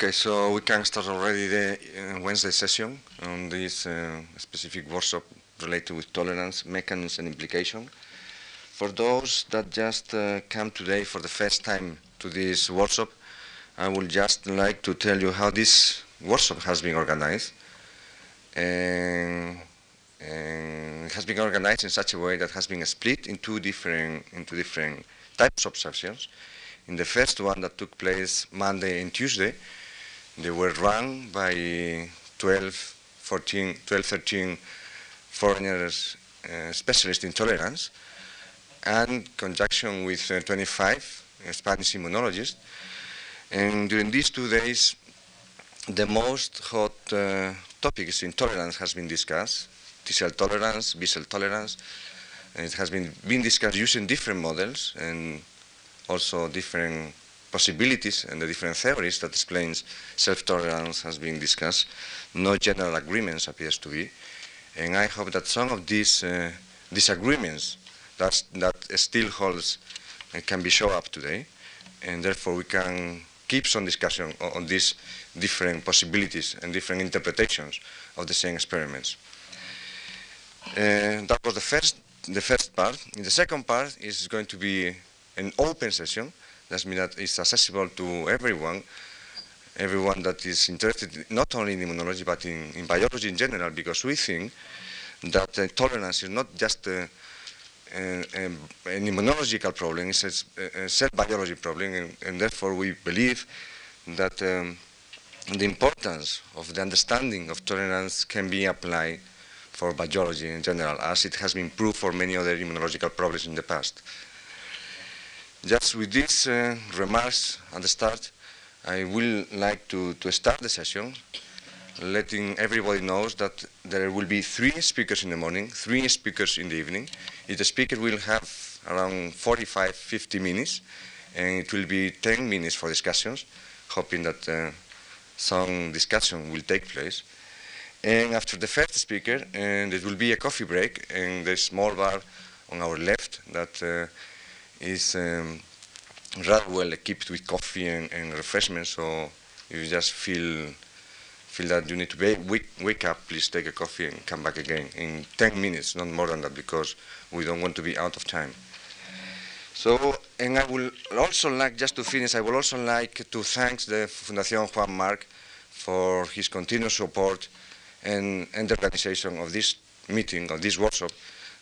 Okay, so we can start already the uh, Wednesday session on this uh, specific workshop related with tolerance, mechanisms, and implication. For those that just uh, come today for the first time to this workshop, I would just like to tell you how this workshop has been organized. And, and it has been organized in such a way that has been split into different into different types of sessions. In the first one that took place Monday and Tuesday, they were run by 12, 14, 12, 13 foreigners uh, specialists in tolerance and conjunction with uh, 25 Spanish immunologists. And during these two days, the most hot uh, topics in tolerance has been discussed. T-cell tolerance, B-cell tolerance. It has been, been discussed using different models and also different possibilities and the different theories that explains self-tolerance has been discussed. No general agreements appears to be. And I hope that some of these uh, disagreements that, that still holds uh, can be shown up today. And therefore we can keep some discussion on, on these different possibilities and different interpretations of the same experiments. Uh, that was the first, the first part. In the second part is going to be an open session. That means that it's accessible to everyone, everyone that is interested not only in immunology but in, in biology in general, because we think that uh, tolerance is not just uh, an, an immunological problem, it's a, a cell biology problem, and, and, therefore we believe that um, the importance of the understanding of tolerance can be applied for biology in general, as it has been proved for many other immunological problems in the past. Just with these uh, remarks at the start, I will like to, to start the session, letting everybody knows that there will be three speakers in the morning, three speakers in the evening. Each speaker will have around 45, 50 minutes, and it will be 10 minutes for discussions, hoping that uh, some discussion will take place. And after the first speaker, and there will be a coffee break, and the small bar on our left that uh, is um, rather well equipped with coffee and, and refreshments. So if you just feel feel that you need to wake, wake up, please take a coffee and come back again in 10 minutes, not more than that, because we don't want to be out of time. So, and I will also like, just to finish, I would also like to thank the Fundación Juan March for his continuous support and, and the organization of this meeting, of this workshop,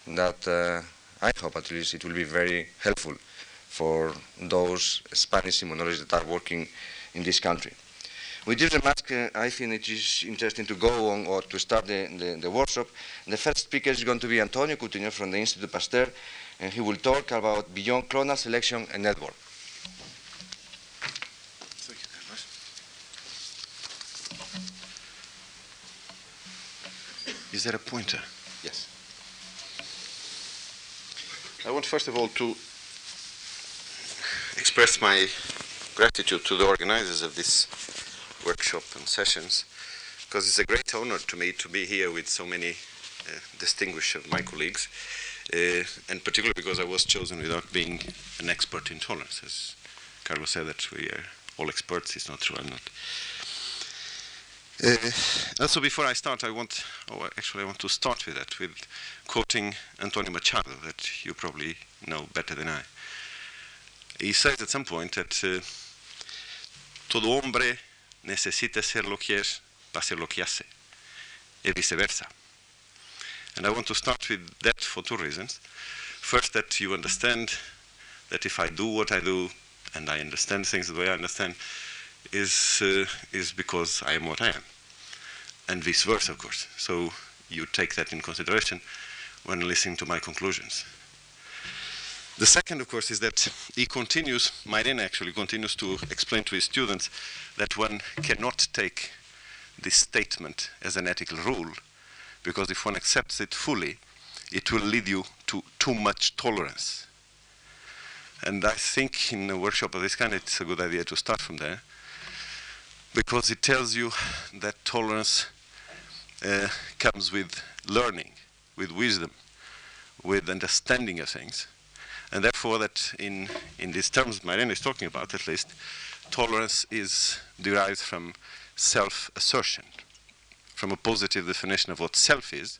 that uh, I hope at least it will be very helpful for those Spanish immunologists that are working in this country. With this remark, uh, I think it is interesting to go on or to start the, the, the, workshop. The first speaker is going to be Antonio Coutinho from the Institute Pasteur, and he will talk about beyond clonal selection and network. Thank you very much. Is there a pointer? Yes. I want first of all to express my gratitude to the organizers of this workshop and sessions because it's a great honor to me to be here with so many uh, distinguished of my colleagues uh, and particularly because I was chosen without being an expert in tolerance. As Carlos said that we are all experts it's not true I'm not uh, also, before I start, I want, oh, actually, I want to start with that, with quoting Antonio Machado, that you probably know better than I. He says at some point that uh, todo hombre necesita ser lo que es para ser lo que hace, y viceversa. And I want to start with that for two reasons. First, that you understand that if I do what I do, and I understand things the way I understand, is uh, is because I am what I am, and vice versa, of course. So you take that in consideration when listening to my conclusions. The second, of course, is that he continues, Mairena actually continues to explain to his students that one cannot take this statement as an ethical rule, because if one accepts it fully, it will lead you to too much tolerance. And I think in a workshop of this kind, it's a good idea to start from there because it tells you that tolerance uh, comes with learning, with wisdom, with understanding of things. And therefore, that in, in these terms Mairena is talking about, at least, tolerance is derived from self-assertion, from a positive definition of what self is,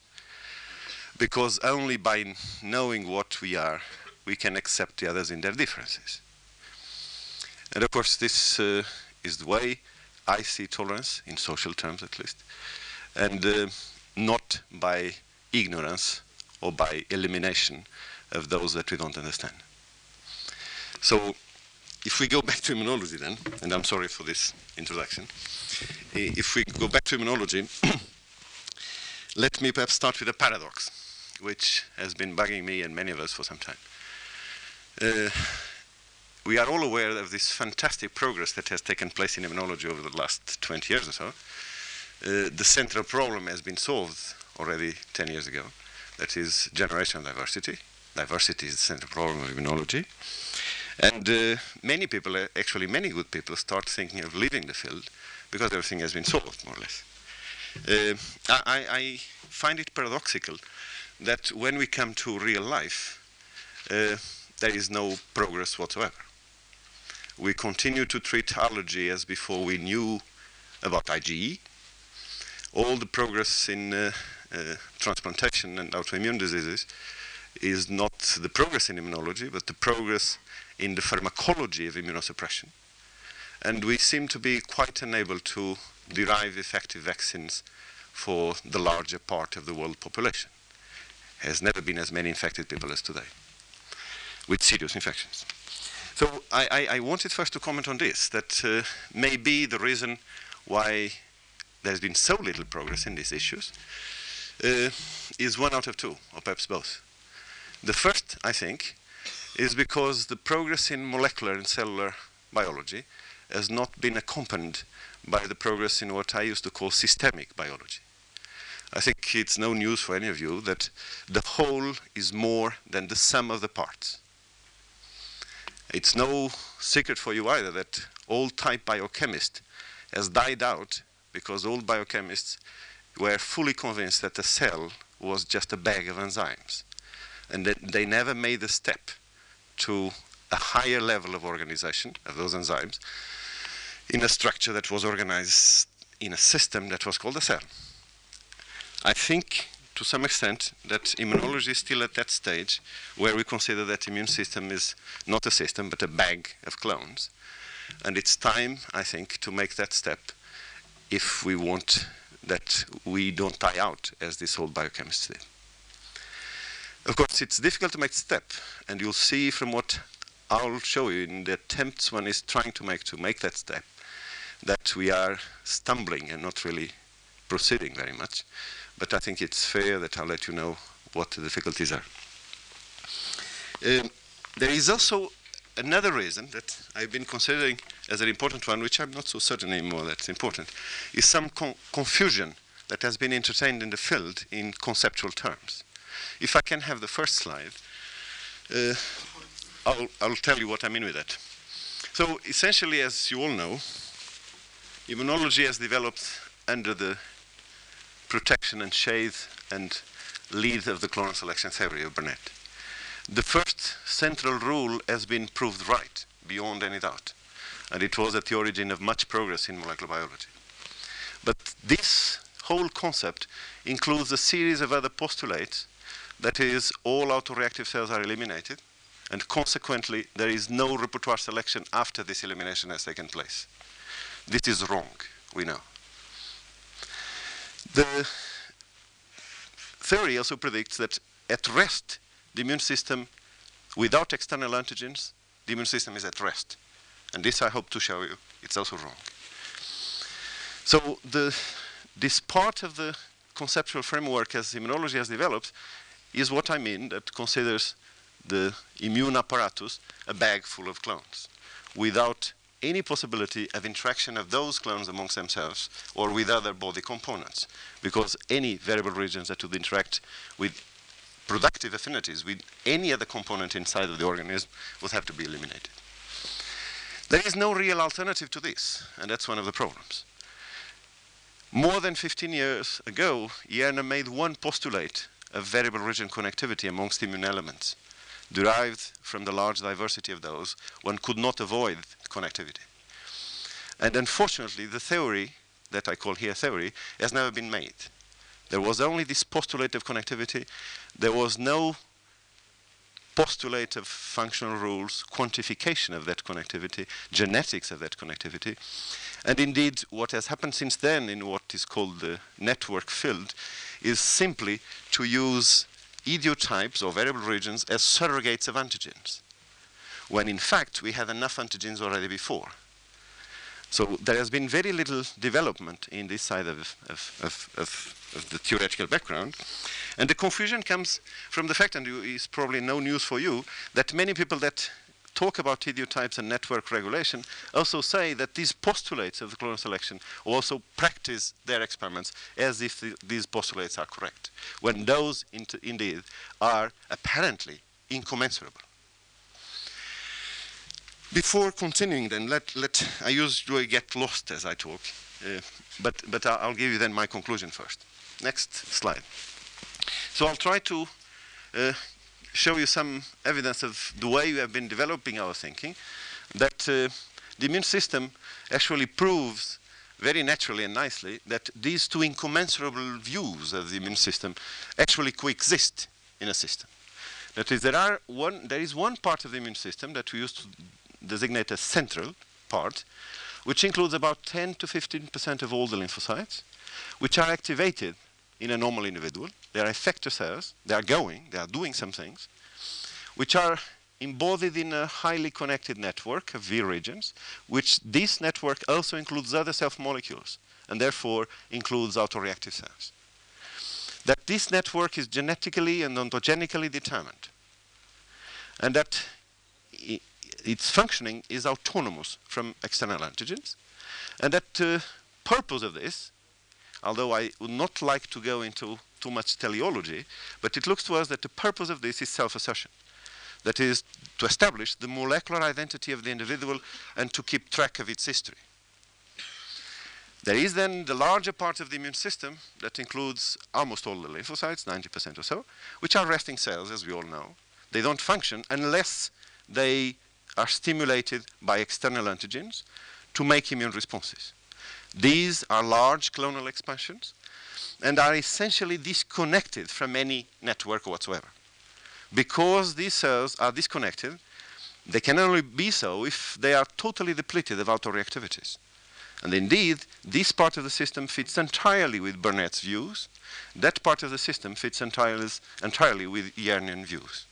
because only by knowing what we are, we can accept the others in their differences. And of course, this uh, is the way I see tolerance, in social terms at least, and uh, not by ignorance or by elimination of those that we don't understand. So, if we go back to immunology then, and I'm sorry for this introduction, if we go back to immunology, let me perhaps start with a paradox, which has been bugging me and many of us for some time. Uh, we are all aware of this fantastic progress that has taken place in immunology over the last 20 years or so. Uh, the central problem has been solved already 10 years ago. That is generational diversity. Diversity is the central problem of immunology. And uh, many people, uh, actually many good people, start thinking of leaving the field because everything has been solved, more or less. Uh, I, I, find it paradoxical that when we come to real life, uh, there is no progress whatsoever. We continue to treat allergy as before we knew about IgE. All the progress in uh, uh, transplantation and autoimmune diseases is not the progress in immunology, but the progress in the pharmacology of immunosuppression. And we seem to be quite unable to derive effective vaccines for the larger part of the world population. Has never been as many infected people as today with serious infections. So I, I, I, wanted first to comment on this, that uh, maybe the reason why there's been so little progress in these issues uh, is one out of two, or perhaps both. The first, I think, is because the progress in molecular and cellular biology has not been accompanied by the progress in what I used to call systemic biology. I think it's no news for any of you that the whole is more than the sum of the parts. It's no secret for you either that old type biochemist has died out because old biochemists were fully convinced that the cell was just a bag of enzymes. And that they never made the step to a higher level of organization of those enzymes in a structure that was organized in a system that was called a cell. I think to some extent that immunology is still at that stage where we consider that immune system is not a system but a bag of clones. And it's time, I think, to make that step if we want that we don't die out as this old biochemistry. Of course, it's difficult to make the step, and you'll see from what I'll show you in the attempts one is trying to make to make that step that we are stumbling and not really proceeding very much but I think it's fair that I'll let you know what the difficulties are. Um, there is also another reason that I've been considering as an important one, which I'm not so certain anymore that's important, is some con confusion that has been entertained in the field in conceptual terms. If I can have the first slide, uh, I'll, I'll tell you what I mean with that. So essentially, as you all know, immunology has developed under the protection and shade and lead of the clonal selection theory of Burnet. The first central rule has been proved right, beyond any doubt, and it was at the origin of much progress in molecular biology. But this whole concept includes a series of other postulates that is, all autoreactive cells are eliminated, and consequently, there is no repertoire selection after this elimination has taken place. This is wrong, we know. The theory also predicts that at rest, the immune system, without external antigens, the immune system is at rest. And this I hope to show you, it's also wrong. So the, this part of the conceptual framework as immunology has developed is what I mean that considers the immune apparatus a bag full of clones without any possibility of interaction of those clones amongst themselves or with other body components, because any variable regions that would interact with productive affinities with any other component inside of the organism would have to be eliminated. There is no real alternative to this, and that's one of the problems. More than 15 years ago, Jerne made one postulate of variable region connectivity amongst immune elements derived from the large diversity of those, one could not avoid connectivity. And unfortunately, the theory that I call here theory has never been made. There was only this postulate of connectivity. There was no postulate of functional rules, quantification of that connectivity, genetics of that connectivity. And indeed, what has happened since then in what is called the network field is simply to use idiotypes or variable regions as surrogates of antigens, when in fact we had enough antigens already before. So there has been very little development in this side of, of, of, of, the theoretical background. And the confusion comes from the fact, and it's probably no news for you, that many people that talk about idiotypes and network regulation also say that these postulates of the clonal selection also practice their experiments as if the, these postulates are correct, when those indeed are apparently incommensurable. Before continuing then, let, let I usually get lost as I talk, uh, but, but I'll give you then my conclusion first. Next slide. So I'll try to uh, show you some evidence of the way we have been developing our thinking, that uh, the immune system actually proves very naturally and nicely that these two incommensurable views of the immune system actually coexist in a system. That is, there, are one, there is one part of the immune system that we used to designate as central part, which includes about 10 to 15% of all the lymphocytes, which are activated in a normal individual. They are effector cells, they are going, they are doing some things, which are embodied in a highly connected network of V regions, which this network also includes other self molecules, and therefore includes autoreactive cells. That this network is genetically and ontogenically determined, and that its functioning is autonomous from external antigens. And that uh, purpose of this, although I would not like to go into too much teleology, but it looks to us that the purpose of this is self-assertion. That is, to establish the molecular identity of the individual and to keep track of its history. There is then the larger part of the immune system that includes almost all the lymphocytes, 90% or so, which are resting cells, as we all know. They don't function unless they are stimulated by external antigens to make immune responses. These are large clonal expansions and are essentially disconnected from any network whatsoever. Because these cells are disconnected, they can only be so if they are totally depleted of autoreactivities. And indeed, this part of the system fits entirely with Burnet's views. That part of the system fits entirely, entirely with Jernian views.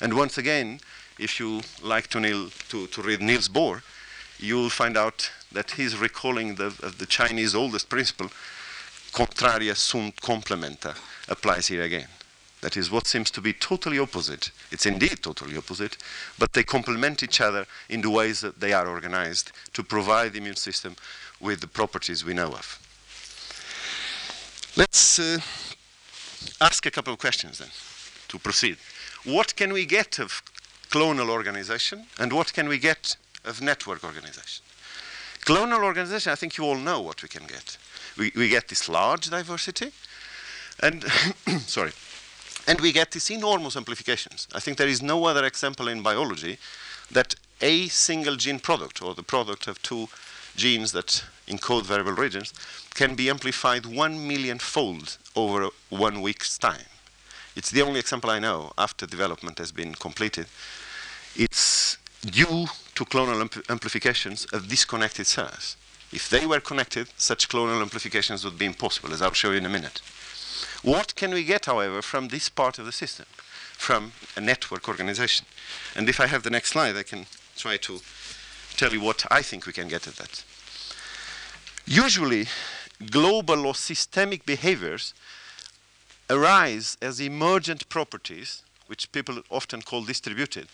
And once again, if you like to, Neil, to, to read Niels Bohr, you'll find out that he's recalling the, the Chinese oldest principle, contraria sunt complementa, applies here again. That is what seems to be totally opposite. It's indeed totally opposite, but they complement each other in the ways that they are organized to provide the immune system with the properties we know of. Let's uh, ask a couple of questions then to proceed. What can we get of clonal organization and what can we get of network organization. Clonal organization, I think you all know what we can get. We, we get this large diversity and, sorry, and we get these enormous amplifications. I think there is no other example in biology that a single gene product or the product of two genes that encode variable regions can be amplified one million fold over one week's time. It's the only example I know after development has been completed. It's due to clonal amplifications of disconnected cells. If they were connected, such clonal amplifications would be impossible, as I'll show you in a minute. What can we get, however, from this part of the system, from a network organization? And if I have the next slide, I can try to tell you what I think we can get at that. Usually, global or systemic behaviors arise as emergent properties, which people often call distributed,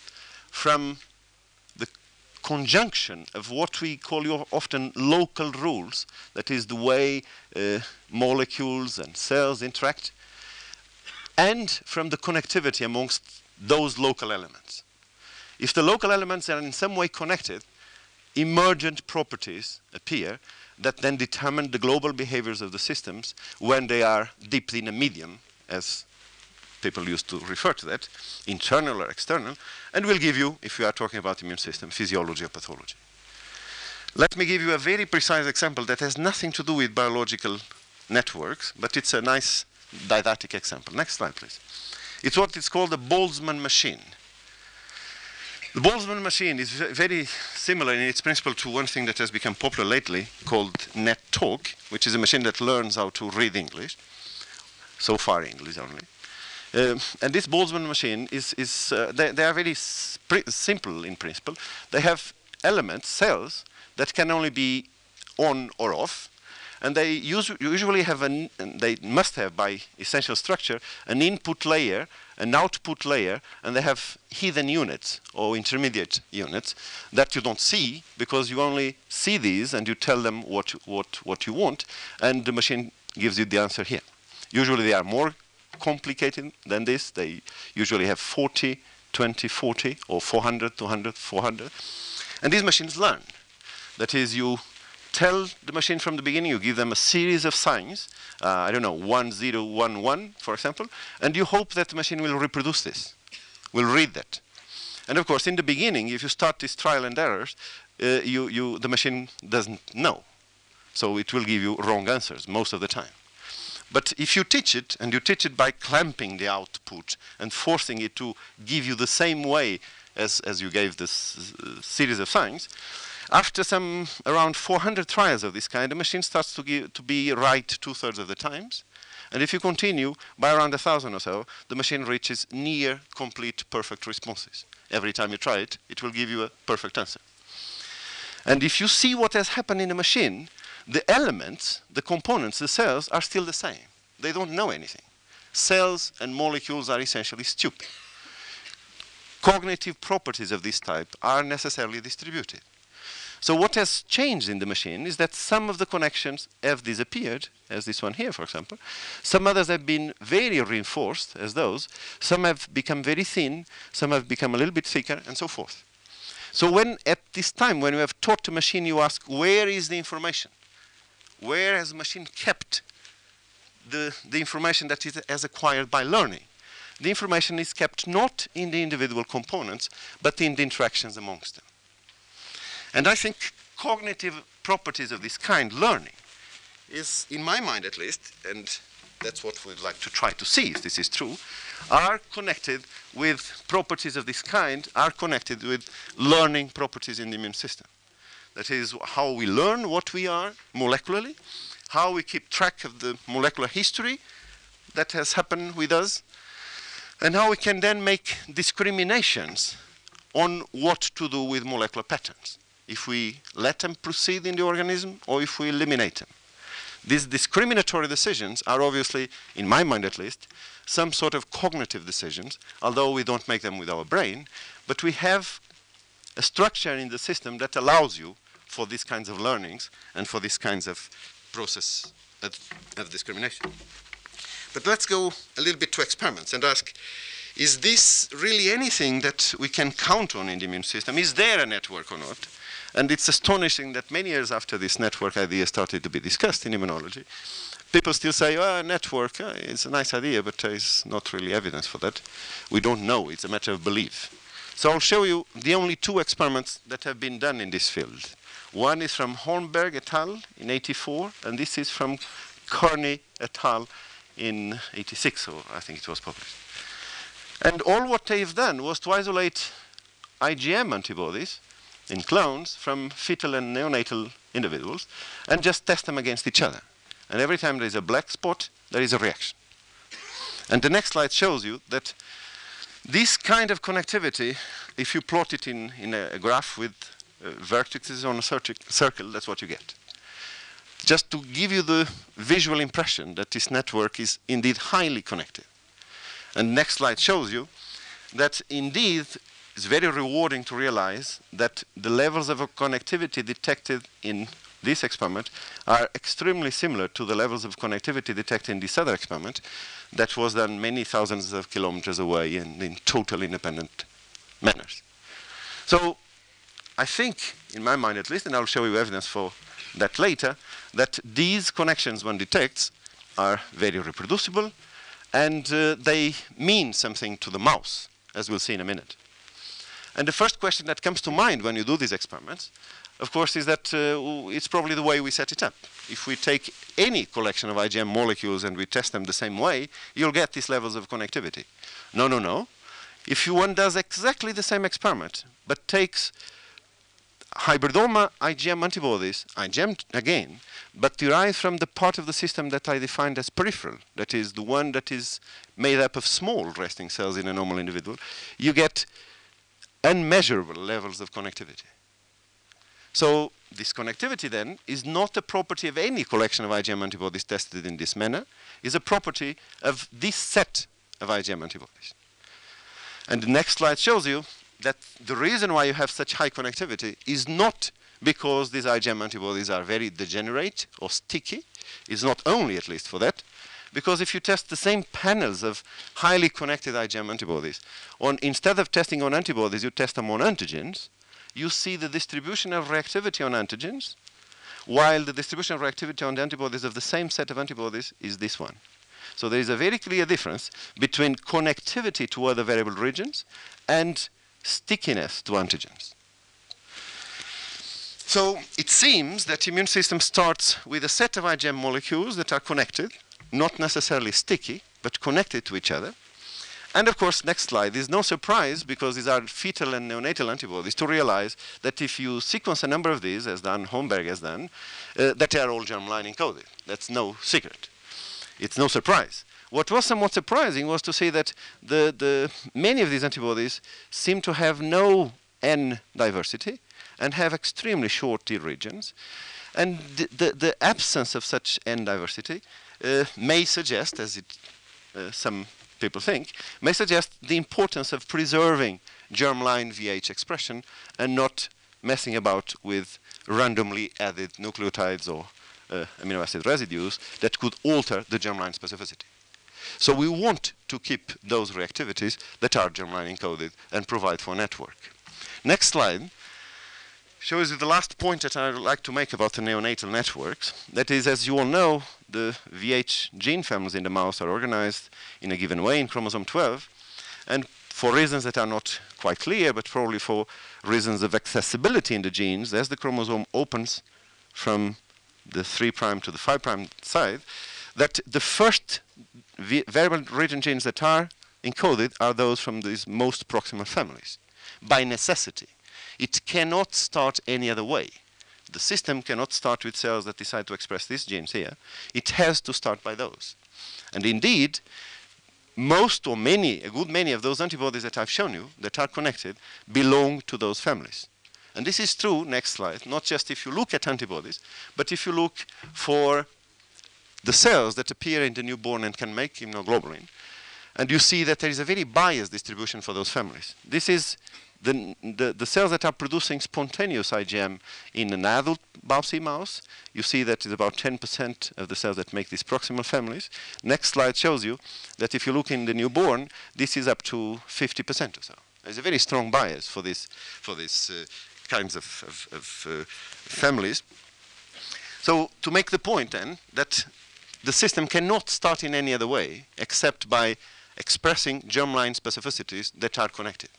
from conjunction of what we call often local rules, that is the way uh, molecules and cells interact, and from the connectivity amongst those local elements. If the local elements are in some way connected, emergent properties appear that then determine the global behaviors of the systems when they are deep in a medium, as people used to refer to that, internal or external, and will give you, if we are talking about immune system, physiology or pathology. Let me give you a very precise example that has nothing to do with biological networks, but it's a nice didactic example. Next slide, please. It's what is called the Boltzmann machine. The Boltzmann machine is very similar in its principle to one thing that has become popular lately called NetTalk, which is a machine that learns how to read English, so far English only. Um, and this Boltzmann machine is, is uh, they, they, are very simple in principle. They have elements, cells, that can only be on or off, and they usually have an, they must have by essential structure an input layer, an output layer, and they have hidden units or intermediate units that you don't see because you only see these and you tell them what what what you want, and the machine gives you the answer here. Usually they are more complicated than this. They usually have 40, 20, 40, or 400, 200, 400. And these machines learn. That is, you tell the machine from the beginning, you give them a series of signs, uh, I don't know, 1, 0, 1, 1, for example, and you hope that the machine will reproduce this, will read that. And of course, in the beginning, if you start this trial and errors, uh, you, you, the machine doesn't know. So it will give you wrong answers most of the time. But if you teach it, and you teach it by clamping the output and forcing it to give you the same way as, as you gave this uh, series of signs, after some around 400 trials of this kind, the machine starts to, give, to be right two-thirds of the times. And if you continue, by around a thousand or so, the machine reaches near complete perfect responses. Every time you try it, it will give you a perfect answer. And if you see what has happened in the machine, the elements, the components, the cells are still the same. They don't know anything. Cells and molecules are essentially stupid. Cognitive properties of this type are necessarily distributed. So what has changed in the machine is that some of the connections have disappeared, as this one here, for example. Some others have been very reinforced, as those. Some have become very thin, some have become a little bit thicker, and so forth. So when, at this time, when you have taught the machine, you ask, where is the information? Where has the machine kept the, the information that it has acquired by learning? The information is kept not in the individual components, but in the interactions amongst them. And I think cognitive properties of this kind, learning, is, in my mind at least, and that's what we'd like to try to see if this is true, are connected with properties of this kind, are connected with learning properties in the immune system. That is how we learn what we are molecularly, how we keep track of the molecular history that has happened with us, and how we can then make discriminations on what to do with molecular patterns. If we let them proceed in the organism or if we eliminate them. These discriminatory decisions are obviously, in my mind at least, some sort of cognitive decisions, although we don't make them with our brain, but we have a structure in the system that allows you for these kinds of learnings and for these kinds of process of, of discrimination. But let's go a little bit to experiments and ask, is this really anything that we can count on in the immune system? Is there a network or not? And it's astonishing that many years after this network idea started to be discussed in immunology, people still say, oh, a network, uh, it's a nice idea, but there is not really evidence for that. We don't know, it's a matter of belief. So I'll show you the only two experiments that have been done in this field. One is from Holmberg et al. in 84, and this is from Kearney et al. in 86, or I think it was published. And all what they've done was to isolate IgM antibodies in clones from fetal and neonatal individuals and just test them against each other. And every time there is a black spot, there is a reaction. And the next slide shows you that this kind of connectivity, if you plot it in, in a, graph with vertices on a circle, that's what you get. Just to give you the visual impression that this network is indeed highly connected. And next slide shows you that indeed it's very rewarding to realize that the levels of connectivity detected in this experiment are extremely similar to the levels of connectivity detected in this other experiment that was done many thousands of kilometers away and in total independent manners. So I think, in my mind at least, and I'll show you evidence for that later, that these connections one detects are very reproducible and uh, they mean something to the mouse, as we'll see in a minute. And the first question that comes to mind when you do these experiments, of course, is that uh, it's probably the way we set it up. If we take any collection of IgM molecules and we test them the same way, you'll get these levels of connectivity. No, no, no. If you one does exactly the same experiment, but takes hybridoma IgM antibodies, IgM again, but derived from the part of the system that I defined as peripheral, that is the one that is made up of small resting cells in a normal individual, you get unmeasurable levels of connectivity. So this connectivity then is not a property of any collection of IgM antibodies tested in this manner, is a property of this set of IgM antibodies. And the next slide shows you that the reason why you have such high connectivity is not because these IgM antibodies are very degenerate or sticky, is not only at least for that, because if you test the same panels of highly connected IgM antibodies, on, instead of testing on antibodies, you test them on antigens, you see the distribution of reactivity on antigens, while the distribution of reactivity on the antibodies of the same set of antibodies is this one. So there is a very clear difference between connectivity to other variable regions and stickiness to antigens. So it seems that the immune system starts with a set of IgM molecules that are connected, not necessarily sticky, but connected to each other. And of course, next slide, there's no surprise because these are fetal and neonatal antibodies to realize that if you sequence a number of these, as done, Holmberg has done, uh, that they are all germline encoded. That's no secret. It's no surprise. What was somewhat surprising was to see that the, the many of these antibodies seem to have no N diversity and have extremely short D regions. And the, the, absence of such N diversity uh, may suggest, as it, uh, some people think, may suggest the importance of preserving germline VH expression and not messing about with randomly added nucleotides or uh, amino acid residues that could alter the germline specificity. So we want to keep those reactivities that are germline encoded and provide for network. Next slide shows you the last point that I would like to make about the neonatal networks. That is, as you all know, the VH gene families in the mouse are organized in a given way in chromosome 12. And for reasons that are not quite clear, but probably for reasons of accessibility in the genes, as the chromosome opens from the 3' to the 5' side, that the first variable region genes that are encoded are those from these most proximal families, by necessity. It cannot start any other way. The system cannot start with cells that decide to express these genes here. It has to start by those. And indeed, most or many, a good many of those antibodies that I've shown you that are connected belong to those families. And this is true, next slide, not just if you look at antibodies, but if you look for the cells that appear in the newborn and can make immunoglobulin. And you see that there is a very biased distribution for those families. This is the, the, the, cells that are producing spontaneous IgM in an adult biopsy mouse, you see that it's about 10% of the cells that make these proximal families. Next slide shows you that if you look in the newborn, this is up to 50% or so. There's a very strong bias for this, for these uh, kinds of, of, of uh, families. So to make the point then that the system cannot start in any other way except by expressing germline specificities that are connected.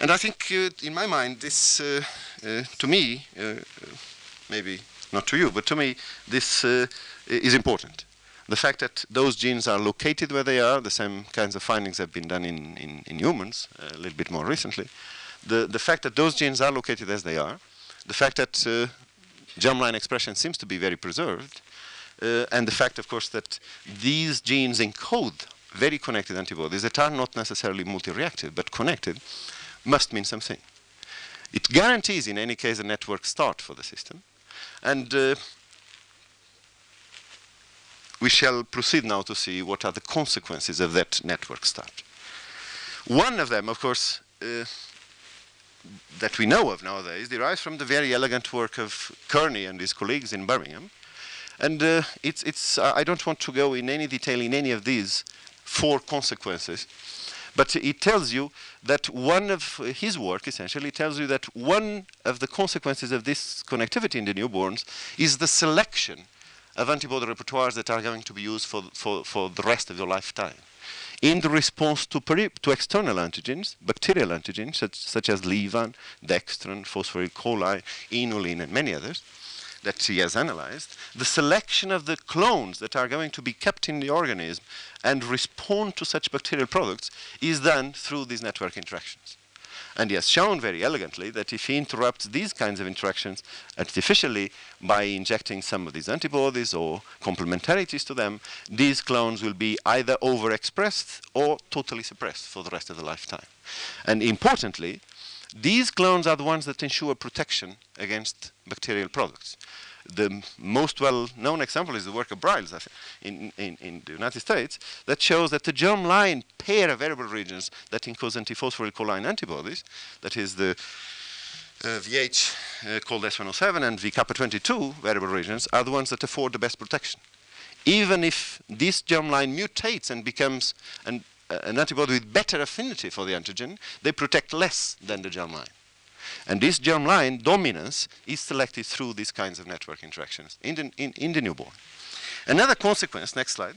And I think, uh, in my mind, this, uh, uh, to me, uh, maybe not to you, but to me, this uh, is important. The fact that those genes are located where they are, the same kinds of findings have been done in, in, in humans uh, a little bit more recently. The, the fact that those genes are located as they are, the fact that germline expression seems to be very preserved, uh, and the fact, of course, that these genes encode very connected antibodies that are not necessarily multi-reactive but connected must mean something. It guarantees, in any case, a network start for the system. And uh, we shall proceed now to see what are the consequences of that network start. One of them, of course, uh, that we know of nowadays derives from the very elegant work of Kearney and his colleagues in Birmingham, and uh, it's, it's, uh, I don't want to go in any detail in any of these four consequences, but it tells you that one of his work essentially tells you that one of the consequences of this connectivity in the newborns is the selection of antibody repertoires that are going to be used for, for, for the rest of your lifetime. In the response to, to external antigens, bacterial antigens, such, such as levan, dextran, phosphorylcholine, inulin, and many others, that he has analyzed, the selection of the clones that are going to be kept in the organism and respond to such bacterial products is done through these network interactions. And he has shown very elegantly that if he interrupts these kinds of interactions artificially by injecting some of these antibodies or complementarities to them, these clones will be either overexpressed or totally suppressed for the rest of the lifetime. And importantly, these clones are the ones that ensure protection against bacterial products the most well-known example is the work of Briles in, in, in, the United States that shows that the germline pair of variable regions that encode antiphosphoryl antibodies, that is the uh, VH uh, called S107 and V-kappa22 variable regions, are the ones that afford the best protection. Even if this germline mutates and becomes an, uh, an antibody with better affinity for the antigen, they protect less than the germline. And this germline dominance is selected through these kinds of network interactions in the, in, in the newborn. Another consequence, next slide,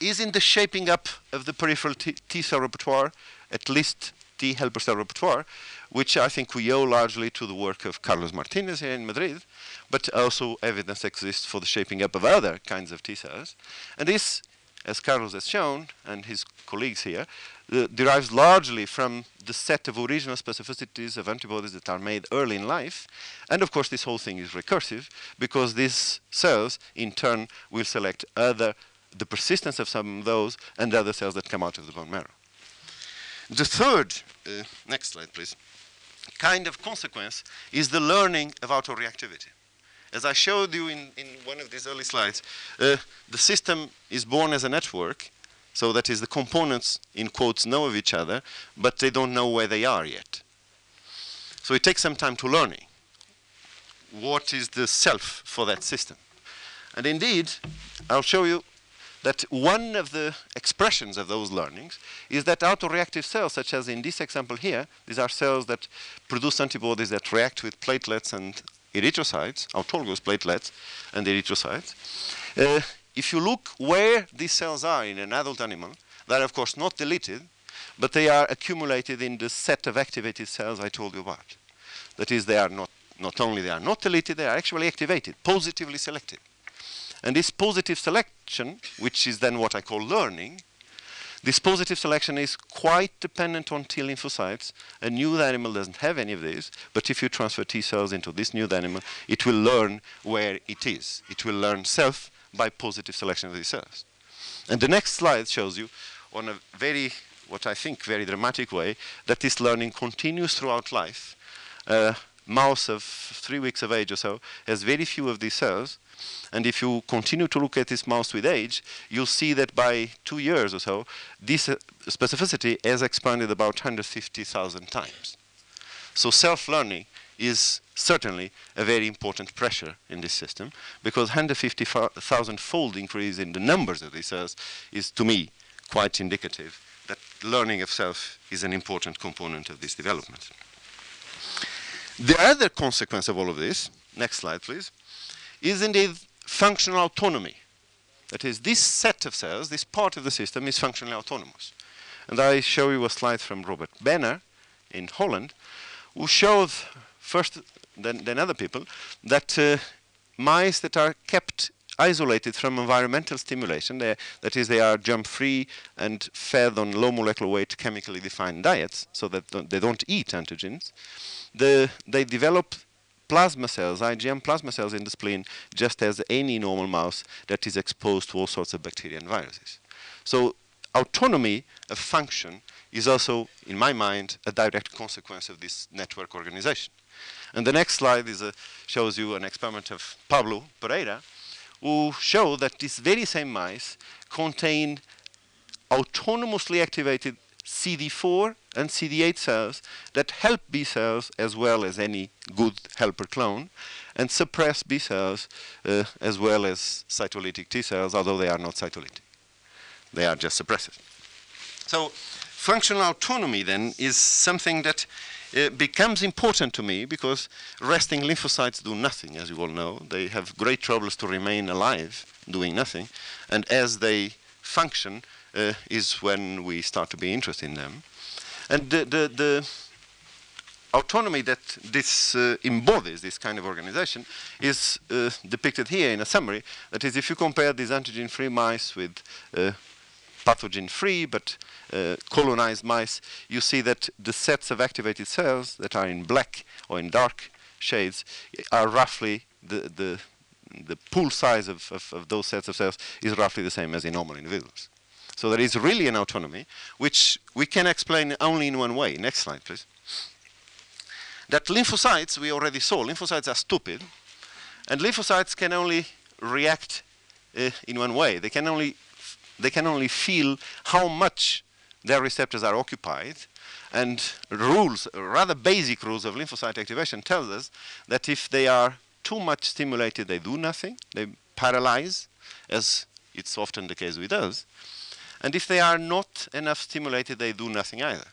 is in the shaping up of the peripheral T, cell repertoire, at least T helper cell repertoire, which I think we owe largely to the work of Carlos Martinez here in Madrid, but also evidence exists for the shaping up of other kinds of T cells. And this, as Carlos has shown, and his colleagues here, uh, derives largely from the set of original specificities of antibodies that are made early in life. And of course, this whole thing is recursive because these cells, in turn, will select other, the persistence of some of those and other cells that come out of the bone marrow. The third, uh, next slide, please, kind of consequence is the learning of autoreactivity. As I showed you in, in one of these early slides, uh, the system is born as a network so that is the components, in quotes, know of each other, but they don't know where they are yet. So it takes some time to learning. What is the self for that system? And indeed, I'll show you that one of the expressions of those learnings is that autoreactive cells, such as in this example here, these are cells that produce antibodies that react with platelets and erythrocytes, autologous platelets and erythrocytes. Uh, if you look where these cells are in an adult animal, they're of course not deleted, but they are accumulated in the set of activated cells I told you about. That is, they are not, not only they are not deleted, they are actually activated, positively selected. And this positive selection, which is then what I call learning, this positive selection is quite dependent on T lymphocytes. A new animal doesn't have any of these, but if you transfer T cells into this new animal, it will learn where it is. It will learn self by positive selection of these cells. And the next slide shows you on a very, what I think, very dramatic way, that this learning continues throughout life. A mouse of three weeks of age or so has very few of these cells, and if you continue to look at this mouse with age, you'll see that by two years or so, this uh, specificity has expanded about 150,000 times. So self-learning is certainly a very important pressure in this system because 150,000 fold increase in the numbers of these cells is to me quite indicative that learning of self is an important component of this development. The other consequence of all of this, next slide please, is indeed functional autonomy. That is, this set of cells, this part of the system is functionally autonomous. And I show you a slide from Robert Benner in Holland, who showed first than, than other people, that uh, mice that are kept isolated from environmental stimulation, that is, they are germ-free and fed on low molecular weight chemically defined diets, so that they don't eat antigens, the, they develop plasma cells, IgM plasma cells in the spleen, just as any normal mouse that is exposed to all sorts of bacteria and viruses. So autonomy of function is also, in my mind, a direct consequence of this network organization. And the next slide is a, shows you an experiment of Pablo Pereira, who showed that these very same mice contain autonomously activated CD4 and CD8 cells that help B cells as well as any good helper clone and suppress B cells uh, as well as cytolytic T cells, although they are not cytolytic. They are just suppressors. So functional autonomy then is something that uh, becomes important to me because resting lymphocytes do nothing, as you all know. They have great troubles to remain alive doing nothing. And as they function uh, is when we start to be interested in them. And the, the, the autonomy that this uh, embodies, this kind of organization, is uh, depicted here in a summary. That is, if you compare these antigen-free mice with uh, pathogen-free but uh, colonized mice, you see that the sets of activated cells that are in black or in dark shades are roughly the, the, the pool size of, of, of those sets of cells is roughly the same as in normal individuals. So there is really an autonomy, which we can explain only in one way. Next slide, please. That lymphocytes, we already saw, lymphocytes are stupid, and lymphocytes can only react uh, in one way. They can only they can only feel how much their receptors are occupied. And rules, rather basic rules of lymphocyte activation tells us that if they are too much stimulated, they do nothing. They paralyze, as it's often the case with us. And if they are not enough stimulated, they do nothing either.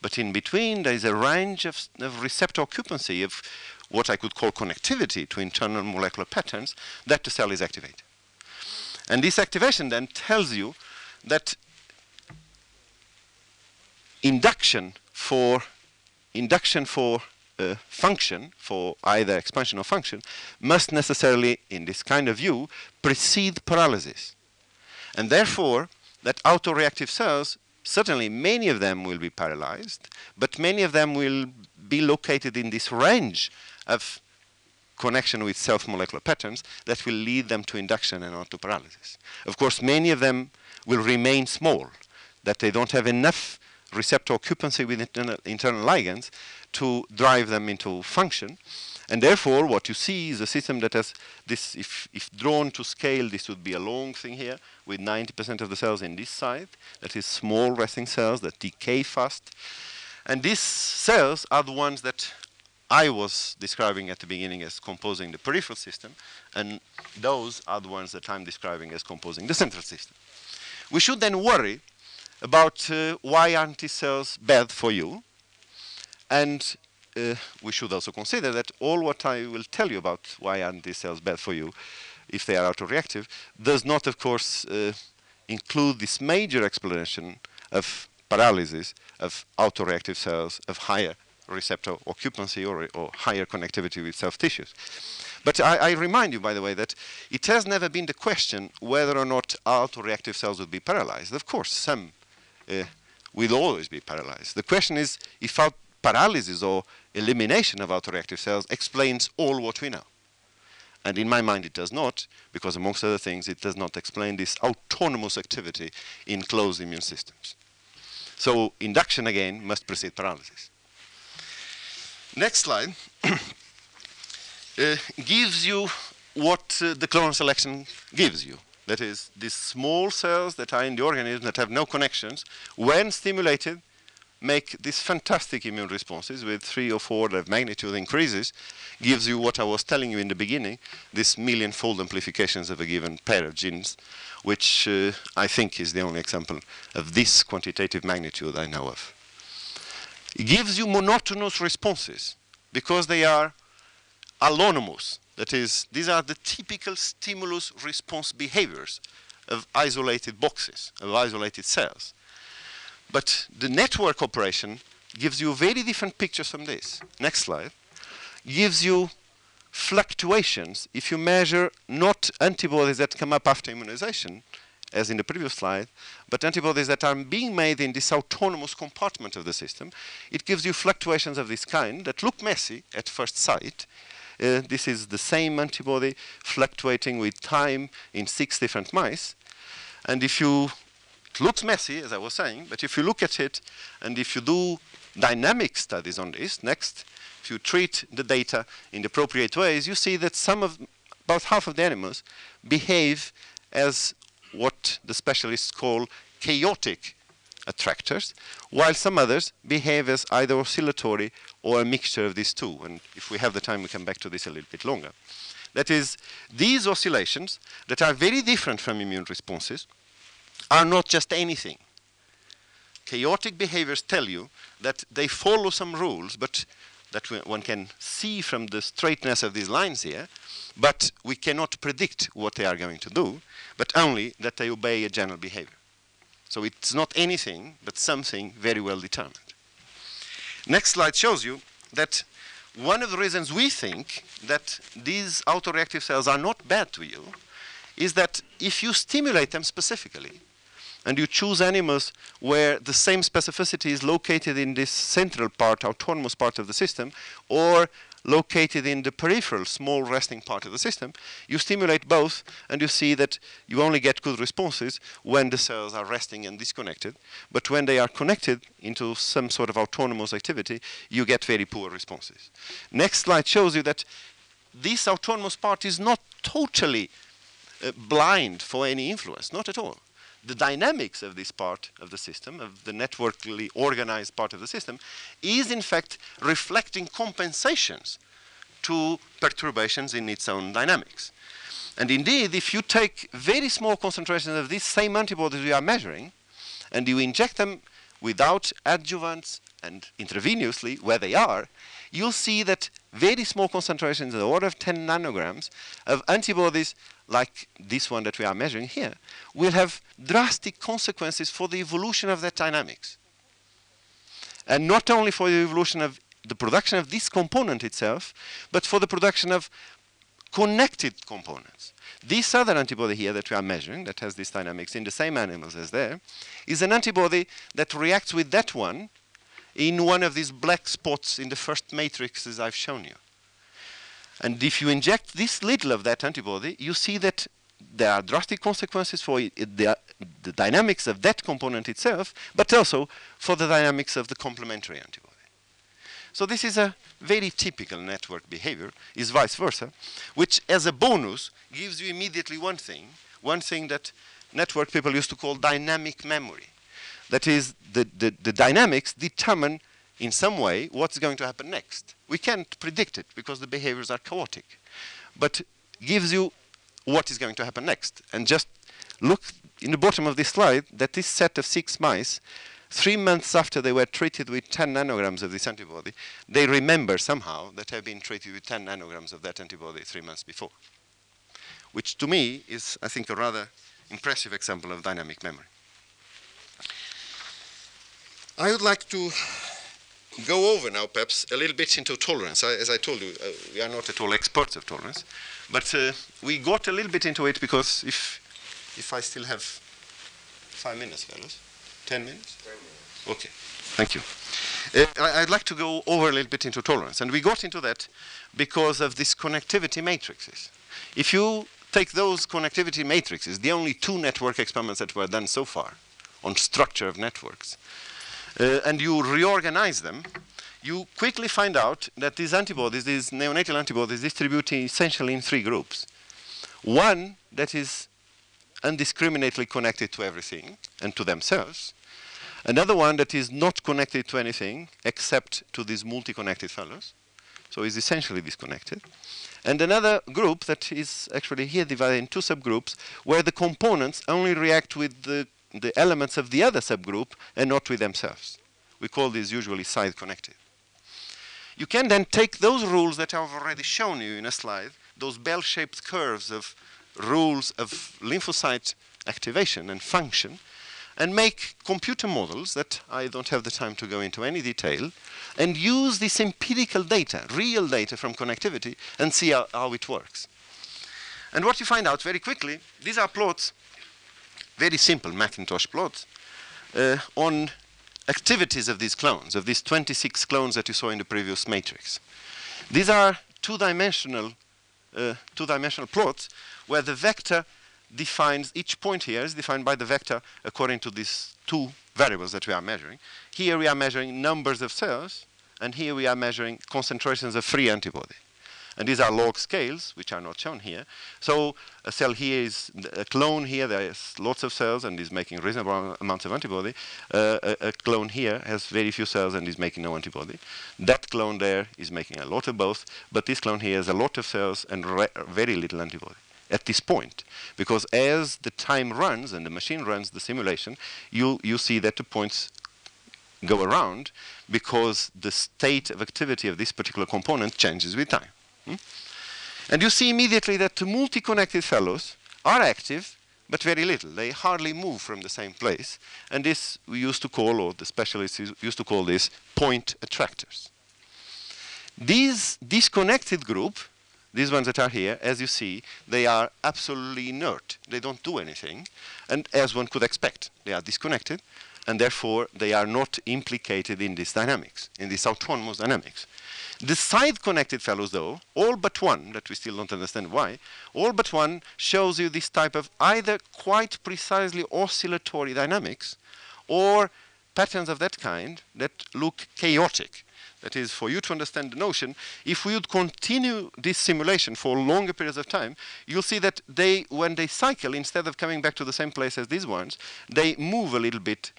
But in between, there is a range of, of receptor occupancy, of what I could call connectivity to internal molecular patterns, that the cell is activated. And this activation then tells you that induction for induction for uh, function, for either expansion or function, must necessarily, in this kind of view, precede paralysis. And therefore, that autoreactive cells, certainly many of them will be paralyzed, but many of them will be located in this range of connection with self-molecular patterns that will lead them to induction and not to paralysis. Of course, many of them will remain small, that they don't have enough receptor occupancy with internal, internal ligands to drive them into function. And therefore, what you see is a system that has this, if, if drawn to scale, this would be a long thing here with 90% of the cells in this side, that is small resting cells that decay fast. And these cells are the ones that I was describing at the beginning as composing the peripheral system, and those are the ones that I'm describing as composing the central system. We should then worry about uh, why aren't these cells bad for you, and we should also consider that all what I will tell you about why aren't these cells bad for you, if they are autoreactive, does not, of course, uh, include this major explanation of paralysis of autoreactive cells of higher receptor occupancy or, or higher connectivity with self tissues. But I, I, remind you, by the way, that it has never been the question whether or not autoreactive cells would be paralyzed. Of course, some uh, will always be paralyzed. The question is if paralysis or elimination of autoreactive cells explains all what we know. And in my mind, it does not, because amongst other things, it does not explain this autonomous activity in closed immune systems. So induction, again, must precede paralysis. Next slide uh, gives you what uh, the clonal selection gives you. That is, these small cells that are in the organism that have no connections, when stimulated, make these fantastic immune responses with three or four of magnitude increases, gives you what I was telling you in the beginning, this million-fold amplifications of a given pair of genes, which uh, I think is the only example of this quantitative magnitude I know of. It gives you monotonous responses because they are allonomous. That is, these are the typical stimulus response behaviors of isolated boxes, of isolated cells. But the network operation gives you very different pictures from this. Next slide. Gives you fluctuations if you measure not antibodies that come up after immunization, as in the previous slide, but antibodies that are being made in this autonomous compartment of the system, it gives you fluctuations of this kind that look messy at first sight. Uh, this is the same antibody fluctuating with time in six different mice. And if you, it looks messy, as I was saying, but if you look at it and if you do dynamic studies on this, next, if you treat the data in the appropriate ways, you see that some of, about half of the animals behave as what the specialists call chaotic attractors, while some others behave as either oscillatory or a mixture of these two. And if we have the time, we come back to this a little bit longer. That is, these oscillations that are very different from immune responses are not just anything. chaotic behaviors tell you that they follow some rules, but that one can see from the straightness of these lines here, but we cannot predict what they are going to do, but only that they obey a general behavior. So it's not anything, but something very well determined. Next slide shows you that one of the reasons we think that these autoreactive cells are not bad to you is that if you stimulate them specifically, and you choose animals where the same specificity is located in this central part, autonomous part of the system, or located in the peripheral, small resting part of the system, you stimulate both and you see that you only get good responses when the cells are resting and disconnected. But when they are connected into some sort of autonomous activity, you get very poor responses. Next slide shows you that this autonomous part is not totally uh, blind for any influence, not at all the dynamics of this part of the system, of the networkly organized part of the system, is in fact reflecting compensations to perturbations in its own dynamics. And indeed, if you take very small concentrations of these same antibodies we are measuring, and you inject them without adjuvants and intravenously where they are, you'll see that very small concentrations in the order of 10 nanograms of antibodies like this one that we are measuring here, will have drastic consequences for the evolution of that dynamics. And not only for the evolution of the production of this component itself, but for the production of connected components. This other antibody here that we are measuring, that has these dynamics in the same animals as there, is an antibody that reacts with that one in one of these black spots in the first matrices I've shown you. And if you inject this little of that antibody, you see that there are drastic consequences for it, the, the dynamics of that component itself, but also for the dynamics of the complementary antibody. So this is a very typical network behavior, is vice versa, which as a bonus gives you immediately one thing, one thing that network people used to call dynamic memory. That is, the, the, the dynamics determine in some way what's going to happen next. We can't predict it because the behaviors are chaotic, but gives you what is going to happen next. And just look in the bottom of this slide that this set of six mice, three months after they were treated with 10 nanograms of this antibody, they remember somehow that they have been treated with 10 nanograms of that antibody three months before. Which to me is, I think, a rather impressive example of dynamic memory. I would like to go over now perhaps a little bit into tolerance. I, as I told you, uh, we are not at all experts of tolerance, but uh, we got a little bit into it because if, if I still have five minutes, fellows, ten minutes? Ten minutes. Okay, thank you. Uh, I, would like to go over a little bit into tolerance, and we got into that because of these connectivity matrices. If you take those connectivity matrices, the only two network experiments that were done so far on structure of networks, uh, and you reorganize them, you quickly find out that these antibodies, these neonatal antibodies, distribute essentially in three groups. One that is undiscriminately connected to everything and to themselves. Another one that is not connected to anything except to these multi-connected fellows, so is essentially disconnected. And another group that is actually here divided in two subgroups where the components only react with the the elements of the other subgroup and not with themselves. We call these usually side connected. You can then take those rules that I've already shown you in a slide, those bell-shaped curves of rules of lymphocyte activation and function, and make computer models that I don't have the time to go into any detail, and use this empirical data, real data from connectivity, and see how, how it works. And what you find out very quickly, these are plots very simple Macintosh plot uh, on activities of these clones, of these 26 clones that you saw in the previous matrix. These are two-dimensional uh, two-dimensional plots where the vector defines, each point here is defined by the vector according to these two variables that we are measuring. Here we are measuring numbers of cells, and here we are measuring concentrations of free antibody. And these are log scales, which are not shown here. So a cell here is a clone here, there's lots of cells and is making reasonable amounts of antibody. Uh, a, a, clone here has very few cells and is making no antibody. That clone there is making a lot of both, but this clone here has a lot of cells and very little antibody at this point. Because as the time runs and the machine runs the simulation, you, you see that the points go around because the state of activity of this particular component changes with time. Hmm? And you see immediately that the multi-connected fellows are active, but very little. They hardly move from the same place. And this we used to call, or the specialists used to call this, point attractors. These disconnected group, these ones that are here, as you see, they are absolutely inert. They don't do anything. And as one could expect, they are disconnected, and therefore they are not implicated in this dynamics, in this autonomous dynamics. The side-connected fellows, though, all but one, that we still don't understand why, all but one shows you this type of either quite precisely oscillatory dynamics or patterns of that kind that look chaotic. That is, for you to understand the notion, if we would continue this simulation for longer periods of time, you'll see that they, when they cycle, instead of coming back to the same place as these ones, they move a little bit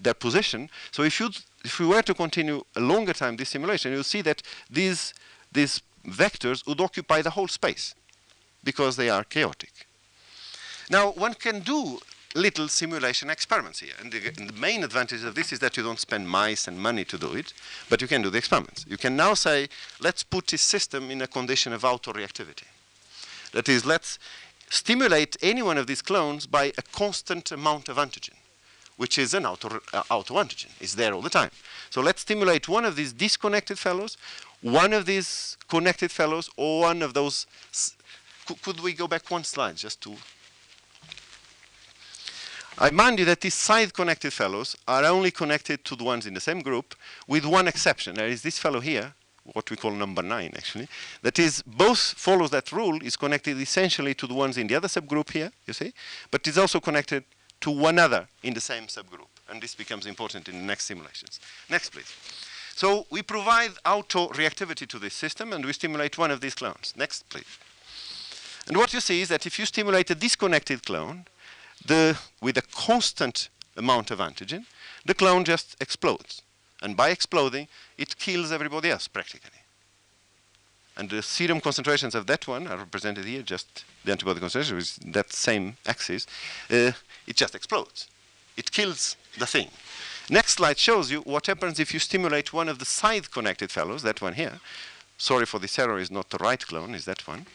their position. So if you if we were to continue a longer time this simulation, you'll see that these these vectors would occupy the whole space because they are chaotic. Now one can do little simulation experiments here. And the, and the, main advantage of this is that you don't spend mice and money to do it, but you can do the experiments. You can now say, let's put this system in a condition of autoreactivity. That is, let's stimulate any one of these clones by a constant amount of antigen which is an auto, uh, autoantigen. It's there all the time. So let's stimulate one of these disconnected fellows, one of these connected fellows, or one of those. could we go back one slide just to. I mind you that these side connected fellows are only connected to the ones in the same group, with one exception. There is this fellow here, what we call number nine actually, that is both follows that rule, is connected essentially to the ones in the other subgroup here, you see, but is also connected to one other in the same subgroup. And this becomes important in the next simulations. Next, please. So we provide auto-reactivity to this system, and we stimulate one of these clones. Next, please. And what you see is that if you stimulate a disconnected clone the, with a constant amount of antigen, the clone just explodes. And by exploding, it kills everybody else, practically. And the serum concentrations of that one are represented here, just the antibody concentration with that same axis. Uh, it just explodes. It kills the thing. Next slide shows you what happens if you stimulate one of the side connected fellows, that one here. Sorry for this error, is not the right clone, is that one.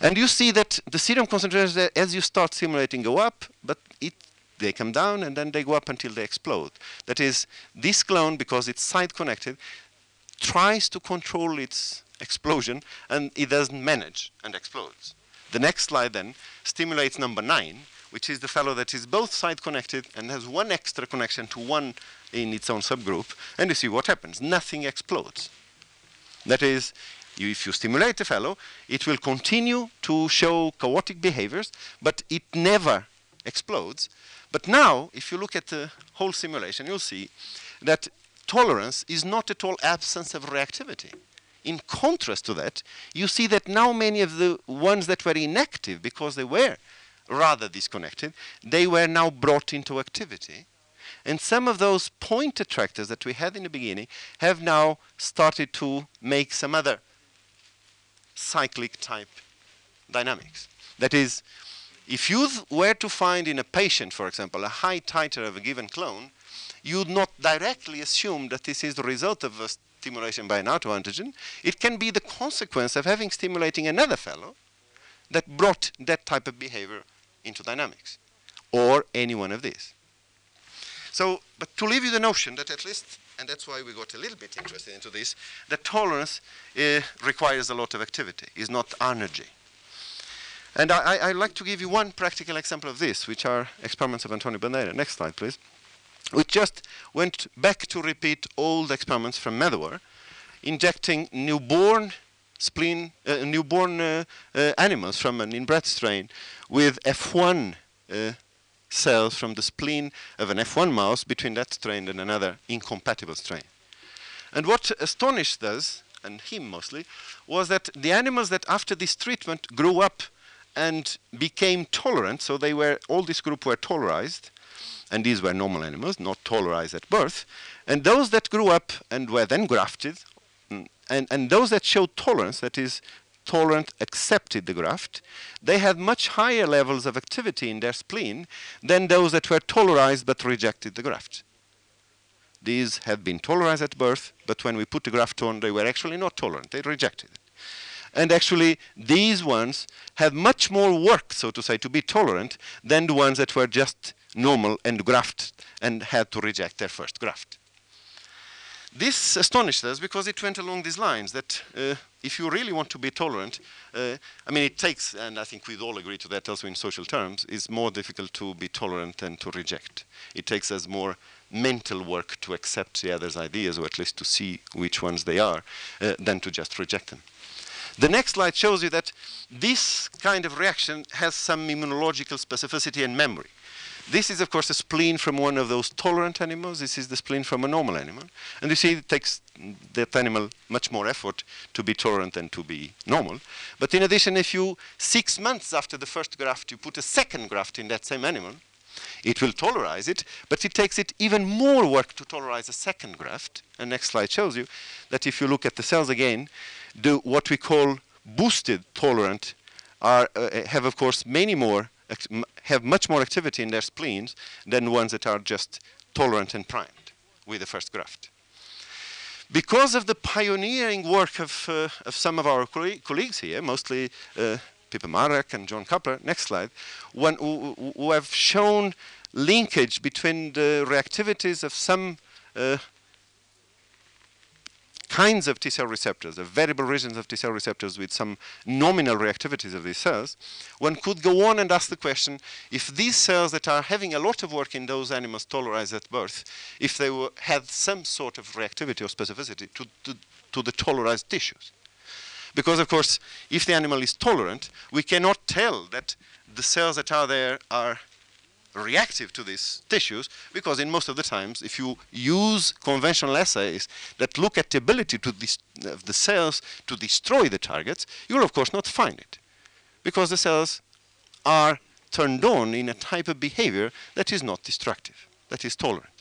And you see that the serum concentrations, as you start simulating, go up, but it, they come down and then they go up until they explode. That is, this clone, because it's side connected, tries to control its explosion and it doesn't manage and explodes. The next slide then stimulates number nine, which is the fellow that is both side connected and has one extra connection to one in its own subgroup, and you see what happens. Nothing explodes. That is, you, if you stimulate the fellow, it will continue to show chaotic behaviors, but it never explodes. But now, if you look at the whole simulation, you'll see that tolerance is not at all absence of reactivity. In contrast to that, you see that now many of the ones that were inactive because they were rather disconnected, they were now brought into activity. And some of those point attractors that we had in the beginning have now started to make some other cyclic type dynamics. That is, if you were to find in a patient, for example, a high titer of a given clone, you would not directly assume that this is the result of a stimulation by an autoantigen. It can be the consequence of having stimulating another fellow that brought that type of behavior into dynamics, or any one of these. So, but to leave you the notion that at least, and that's why we got a little bit interested into this, that tolerance uh, requires a lot of activity, is not energy. And I, I, I'd like to give you one practical example of this, which are experiments of Antonio Bandeira. Next slide, please. We just went back to repeat old experiments from Medawar, injecting newborn spleen, uh, newborn uh, uh, animals from an inbred strain with F1 uh, cells from the spleen of an F1 mouse between that strain and another incompatible strain. And what astonished us, and him mostly, was that the animals that after this treatment grew up and became tolerant, so they were, all this group were tolerized, and these were normal animals, not tolerized at birth, and those that grew up and were then grafted mm, and, and those that showed tolerance, that is, tolerant accepted the graft, they had much higher levels of activity in their spleen than those that were tolerized but rejected the graft. these had been tolerized at birth, but when we put the graft on, they were actually not tolerant. They rejected it. And actually, these ones had much more work, so to say, to be tolerant than the ones that were just normal and graft and had to reject their first graft. This astonished us because it went along these lines that uh, if you really want to be tolerant, uh, I mean, it takes, and I think we'd all agree to that also in social terms, it's more difficult to be tolerant than to reject. It takes us more mental work to accept the other's ideas, or at least to see which ones they are, uh, than to just reject them. The next slide shows you that this kind of reaction has some immunological specificity and memory. This is, of course, a spleen from one of those tolerant animals. This is the spleen from a normal animal. And you see it takes that animal much more effort to be tolerant than to be normal. But in addition, if you, six months after the first graft, you put a second graft in that same animal, it will tolerize it, but it takes it even more work to tolerize a second graft. And next slide shows you that if you look at the cells again, the, what we call boosted tolerant are, uh, have, of course, many more have much more activity in their spleens than ones that are just tolerant and primed with the first graft. Because of the pioneering work of, uh, of some of our colleagues here, mostly uh, Pippa Marek and John Kappler, next slide, who, who, have shown linkage between the reactivities of some uh, kinds of T cell receptors, the variable regions of T cell receptors with some nominal reactivities of these cells, one could go on and ask the question if these cells that are having a lot of work in those animals tolerized at birth, if they were, had some sort of reactivity or specificity to, to, to the tolerized tissues. Because, of course, if the animal is tolerant, we cannot tell that the cells that are there are reactive to these tissues because in most of the times if you use conventional assays that look at the ability to of the cells to destroy the targets you'll of course not find it because the cells are turned on in a type of behavior that is not destructive that is tolerant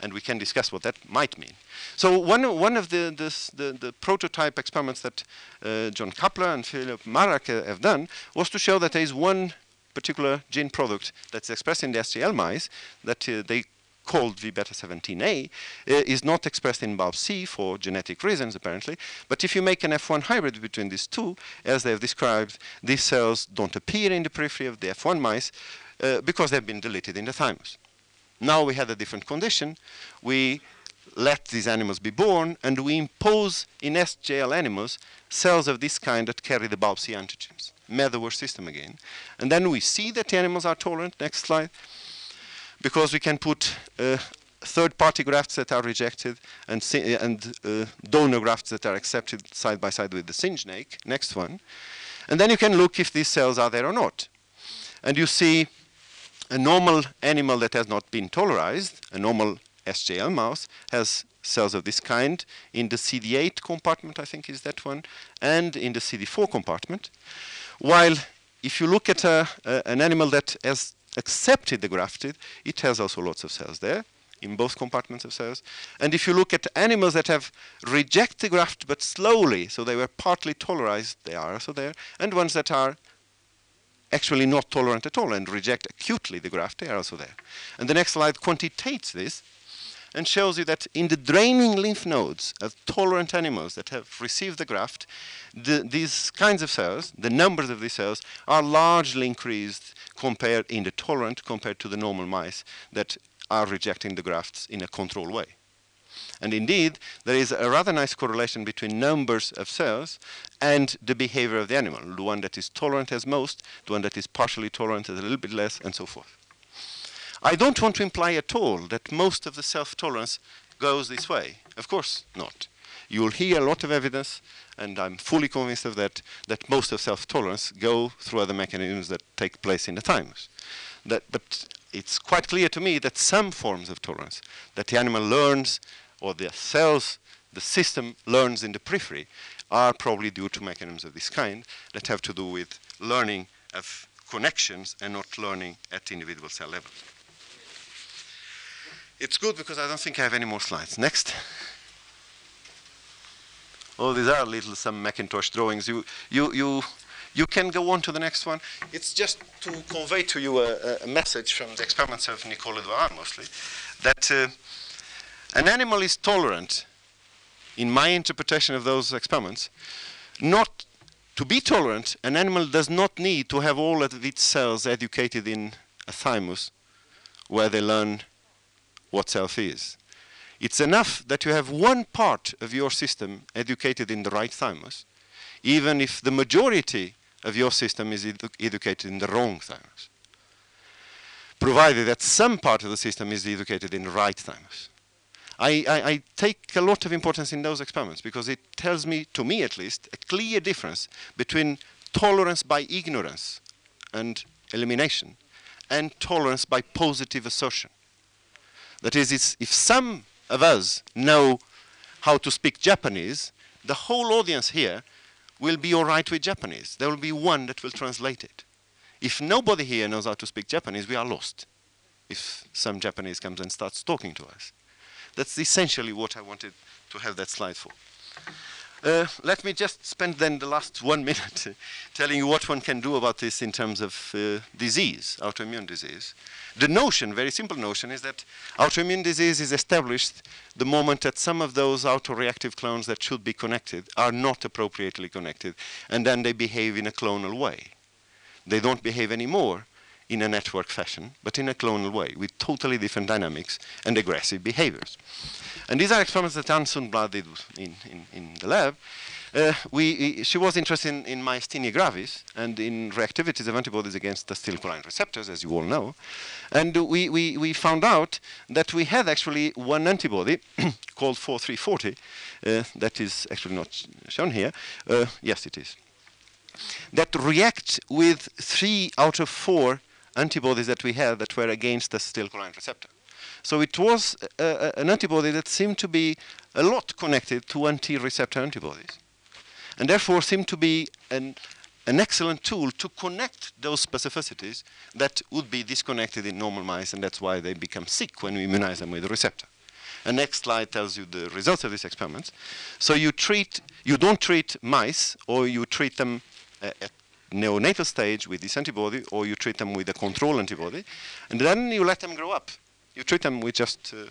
and we can discuss what that might mean. So one, one of the, this, the, the, prototype experiments that uh, John Kappler and Philip Marek uh, have done was to show that there is one particular gene product that's expressed in the SGL mice that uh, they called V beta 17A uh, is not expressed in BALB/c for genetic reasons apparently. But if you make an F1 hybrid between these two, as they have described, these cells don't appear in the periphery of the F1 mice uh, because they've been deleted in the thymus. Now we had a different condition. We let these animals be born and we impose in SGL animals cells of this kind that carry the BALB/c antigens. Medawar system again. And then we see that the animals are tolerant, next slide, because we can put uh, third-party grafts that are rejected and, and uh, donor grafts that are accepted side by side with the syngeneic, next one. And then you can look if these cells are there or not. And you see a normal animal that has not been tolerized, a normal SJL mouse, has cells of this kind in the CD8 compartment, I think is that one, and in the CD4 compartment. While if you look at a, an animal that has accepted the grafted, it has also lots of cells there in both compartments of cells. And if you look at animals that have rejected the graft but slowly, so they were partly tolerized, they are also there, and ones that are actually not tolerant at all and reject acutely the graft, they are also there. And the next slide quantitates this and shows you that in the draining lymph nodes of tolerant animals that have received the graft, the, these kinds of cells, the numbers of these cells, are largely increased compared in the tolerant compared to the normal mice that are rejecting the grafts in a controlled way. And indeed, there is a rather nice correlation between numbers of cells and the behavior of the animal. The one that is tolerant has most, the one that is partially tolerant has a little bit less, and so forth. I don't want to imply at all that most of the self-tolerance goes this way. Of course not. You will hear a lot of evidence, and I'm fully convinced of that, that most of self-tolerance go through other mechanisms that take place in the thymus. That, but it's quite clear to me that some forms of tolerance that the animal learns or the cells, the system learns in the periphery are probably due to mechanisms of this kind that have to do with learning of connections and not learning at individual cell level. It's good because I don't think I have any more slides. Next. Oh, these are little some Macintosh drawings. You, you, you, you can go on to the next one. It's just to convey to you a, a message from the experiments of Nicole Edouard mostly, that uh, an animal is tolerant, in my interpretation of those experiments, not to be tolerant, an animal does not need to have all of its cells educated in a thymus where they learn what self is. It's enough that you have one part of your system educated in the right thymus, even if the majority of your system is edu educated in the wrong thymus, provided that some part of the system is educated in the right thymus. I, I, I, take a lot of importance in those experiments because it tells me, to me at least, a clear difference between tolerance by ignorance and elimination and tolerance by positive assertion. That is, if some of us know how to speak Japanese, the whole audience here will be all right with Japanese. There will be one that will translate it. If nobody here knows how to speak Japanese, we are lost. If some Japanese comes and starts talking to us. That's essentially what I wanted to have that slide for. Uh, let me just spend then the last one minute telling you what one can do about this in terms of uh, disease, autoimmune disease. The notion, very simple notion, is that autoimmune disease is established the moment that some of those autoreactive clones that should be connected are not appropriately connected, and then they behave in a clonal way. They don't behave anymore in a network fashion, but in a clonal way, with totally different dynamics and aggressive behaviors. And these are experiments that Anne Sundblad did in, in, in the lab. Uh, we, she was interested in, in, myasthenia gravis and in reactivities of antibodies against the acetylcholine receptors, as you all know. And we, we, we found out that we had actually one antibody called 4340, uh, that is actually not shown here. Uh, yes, it is. That reacts with three out of four antibodies that we had that were against the acetylcholine receptor. So it was uh, an antibody that seemed to be a lot connected to anti-receptor antibodies, and therefore seemed to be an, an excellent tool to connect those specificities that would be disconnected in normal mice, and that's why they become sick when we immunize them with a receptor. The next slide tells you the results of these experiments. So you treat, you don't treat mice, or you treat them uh, at neonatal stage with this antibody, or you treat them with a control antibody, and then you let them grow up you treat them with just uh,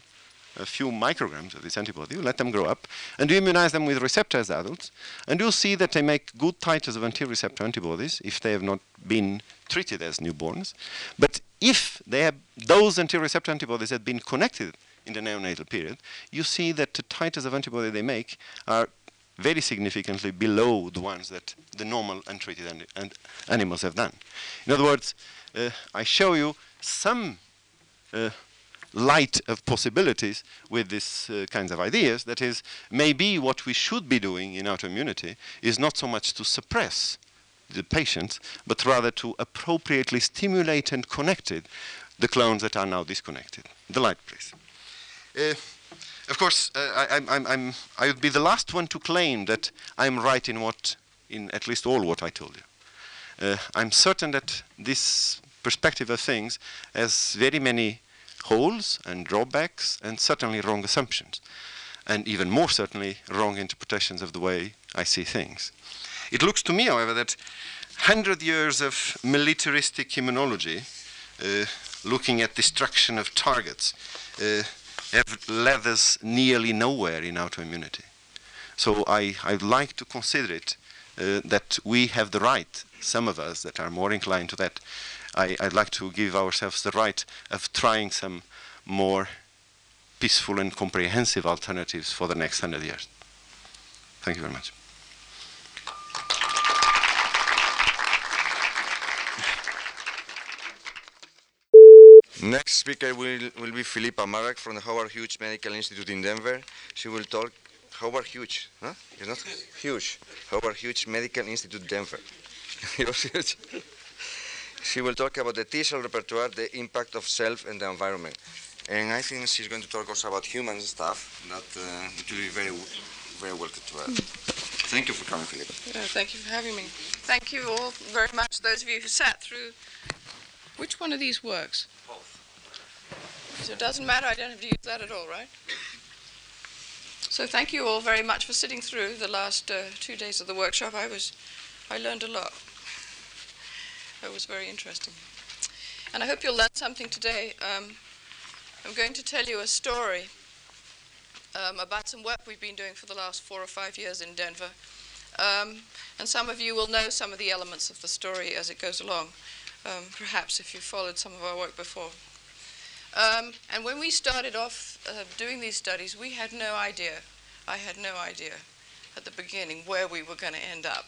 a few micrograms of this antibody, you let them grow up, and you immunize them with receptors as adults, and you'll see that they make good titers of anti-receptor antibodies if they have not been treated as newborns. But if they have, those anti-receptor antibodies had been connected in the neonatal period, you see that the titers of antibody they make are very significantly below the ones that the normal untreated an animals have done. In other words, uh, I show you some uh, light of possibilities with these uh, kinds of ideas. That is, maybe what we should be doing in autoimmunity is not so much to suppress the patients, but rather to appropriately stimulate and connect it, the clones that are now disconnected. The light, please. Of course, uh, I, I'm, I'm, I would be the last one to claim that I'm right in what, in at least all what I told you. Uh, I'm certain that this perspective of things has very many holes and drawbacks and certainly wrong assumptions and even more certainly wrong interpretations of the way I see things. It looks to me, however, that 100 years of militaristic immunology uh, looking at destruction of targets uh, have led us nearly nowhere in autoimmunity. So I, I'd like to consider it uh, that we have the right, some of us that are more inclined to that, I, I, would like to give ourselves the right of trying some more peaceful and comprehensive alternatives for the next hundred years. Thank you very much. Next speaker will, will be Philippa Marek from the Howard Hughes Medical Institute in Denver. She will talk Howard Hughes, huh? It's not huge. Howard Hughes Medical Institute Denver. She will talk about the T cell repertoire, the impact of self and the environment. And I think she's going to talk also about human stuff that uh, will be very, very welcome to her. Thank you for coming, Philip. Yeah, thank you for having me. Thank you all very much, those of you who sat through. Which one of these works? So it doesn't matter, I don't have to use that at all, right? So thank you all very much for sitting through the last uh, two days of the workshop. I was, I learned a lot. It was very interesting. And I hope you'll learn something today. Um, I'm going to tell you a story um, about some work we've been doing for the last four or five years in Denver. Um, and some of you will know some of the elements of the story as it goes along, um, perhaps if you've followed some of our work before. Um, and when we started off uh, doing these studies, we had no idea, I had no idea at the beginning where we were going to end up.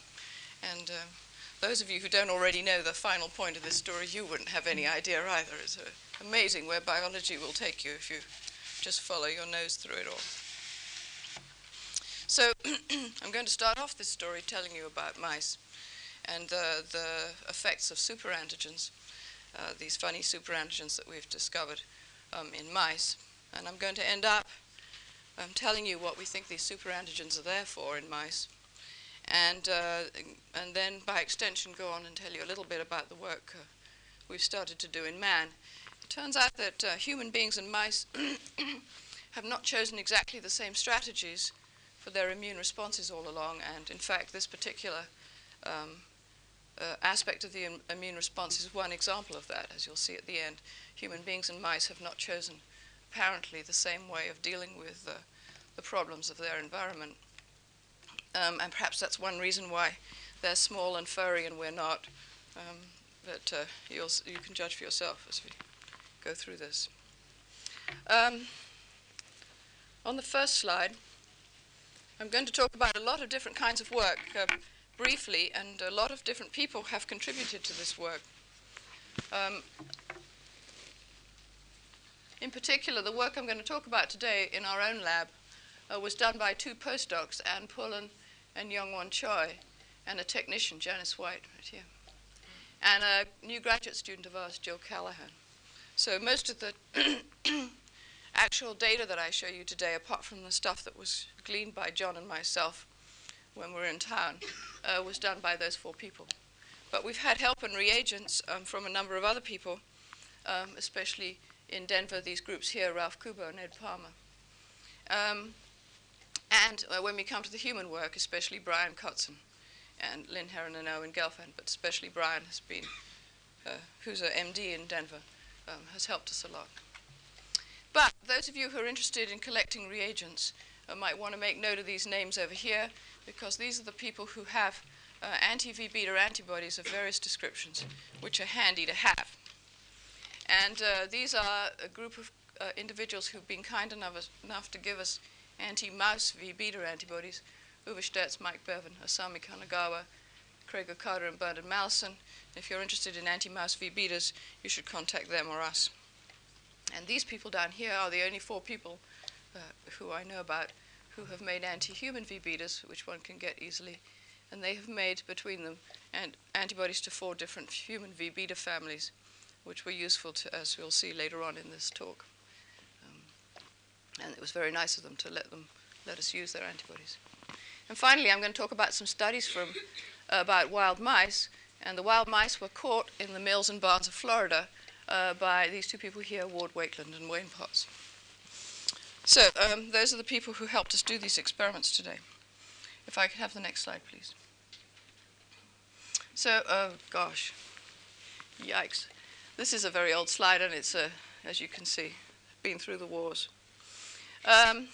And uh, those of you who don't already know the final point of this story, you wouldn't have any idea either. It's uh, amazing where biology will take you if you just follow your nose through it all. So I'm going to start off this story telling you about mice and uh, the effects of superantigens, uh, these funny superantigens that we've discovered um, in mice. And I'm going to end up um, telling you what we think these superantigens are there for in mice. And, uh, and then, by extension, go on and tell you a little bit about the work uh, we've started to do in man it turns out that uh, human beings and mice have not chosen exactly the same strategies for their immune responses all along, and in fact, this particular um, uh, aspect of the Im- immune response is one example of that, as you'll see at the end. Human beings and mice have not chosen, apparently, the same way of dealing with uh, the problems of their environment. Um, and perhaps that's one reason why they're small and furry and we're not. Um, but uh, you can judge for yourself as we go through this. Um, on the first slide, I'm going to talk about a lot of different kinds of work uh, briefly, and a lot of different people have contributed to this work. Um, in particular, the work I'm going to talk about today in our own lab uh, was done by two postdocs, Anne Pullen and Young Won Choi, and a technician, Janice White, right here, and a new graduate student of ours, Jill Callahan. So most of the actual data that I show you today, apart from the stuff that was gleaned by John and myself when we were in town, uh, was done by those four people. But we've had help and reagents um, from a number of other people, um, especially in Denver, these groups here, Ralph Kubo and Ed Palmer. Um, and uh, when we come to the human work, especially Brian Kotzen and Lynn Heron and Owen Gelfand, but especially Brian has been, uh, who's an MD in Denver, um, has helped us a lot. But those of you who are interested in collecting reagents uh, might want to make note of these names over here because these are the people who have uh, anti-V beta antibodies of various descriptions, which are handy to have. And uh, these are a group of uh, individuals who've been kind enough, enough to give us anti-mouse V beta antibodies, Uwe Stertz, Mike Bevan, Asami Kanagawa, Craig O'Carter, and Bernard Mallison. If you're interested in anti-mouse V betas, you should contact them or us. And these people down here are the only four people uh, who I know about who have made anti-human V betas, which one can get easily. And they have made between them and antibodies to four different human V beta families, which were useful to, as we'll see later on in this talk. Um, and it was very nice of them to let them let us use their antibodies. And finally, I'm going to talk about some studies from uh, about wild mice and the wild mice were caught in the mills and barns of Florida uh, by these two people here, Ward Wakeland and Wayne Potts. So um, those are the people who helped us do these experiments today. If I could have the next slide, please. So, uh, gosh, yikes. This is a very old slide, and it's, uh, as you can see, been through the wars. Um,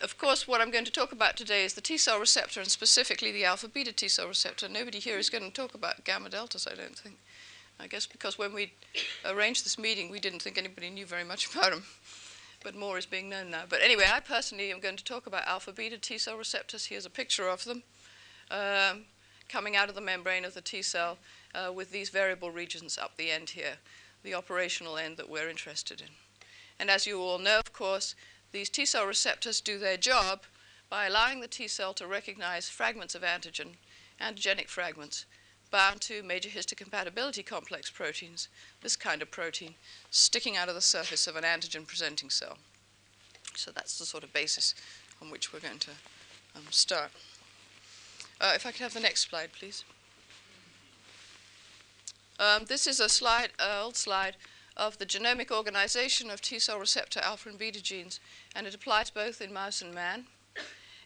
of course, what I'm going to talk about today is the T cell receptor and specifically the alpha beta T cell receptor. Nobody here is going to talk about gamma deltas, I don't think. I guess because when we arranged this meeting, we didn't think anybody knew very much about them. But more is being known now. But anyway, I personally am going to talk about alpha beta T cell receptors. Here's a picture of them um, coming out of the membrane of the T cell uh, with these variable regions up the end here, the operational end that we're interested in. And as you all know, of course, these T cell receptors do their job by allowing the T cell to recognize fragments of antigen, antigenic fragments, bound to major histocompatibility complex proteins, this kind of protein, sticking out of the surface of an antigen presenting cell. So that's the sort of basis on which we're going to um, start. Uh, if I could have the next slide, please. Um, this is a slide, uh, old slide of the genomic organization of T cell receptor alpha and beta genes, and it applies both in mouse and man.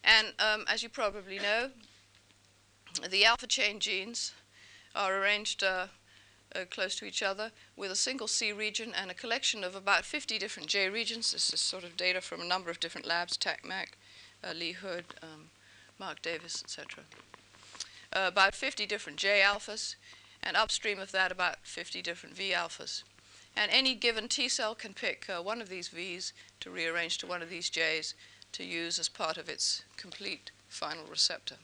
And um, as you probably know, the alpha chain genes are arranged uh, uh, close to each other with a single C region and a collection of about 50 different J regions. This is sort of data from a number of different labs, TACMAC, uh, Lee Hood, um, Mark Davis, etc. Uh, about 50 different J alphas, and upstream of that about 50 different V alphas. And any given T cell can pick uh, one of these Vs to rearrange to one of these Js to use as part of its complete final receptor.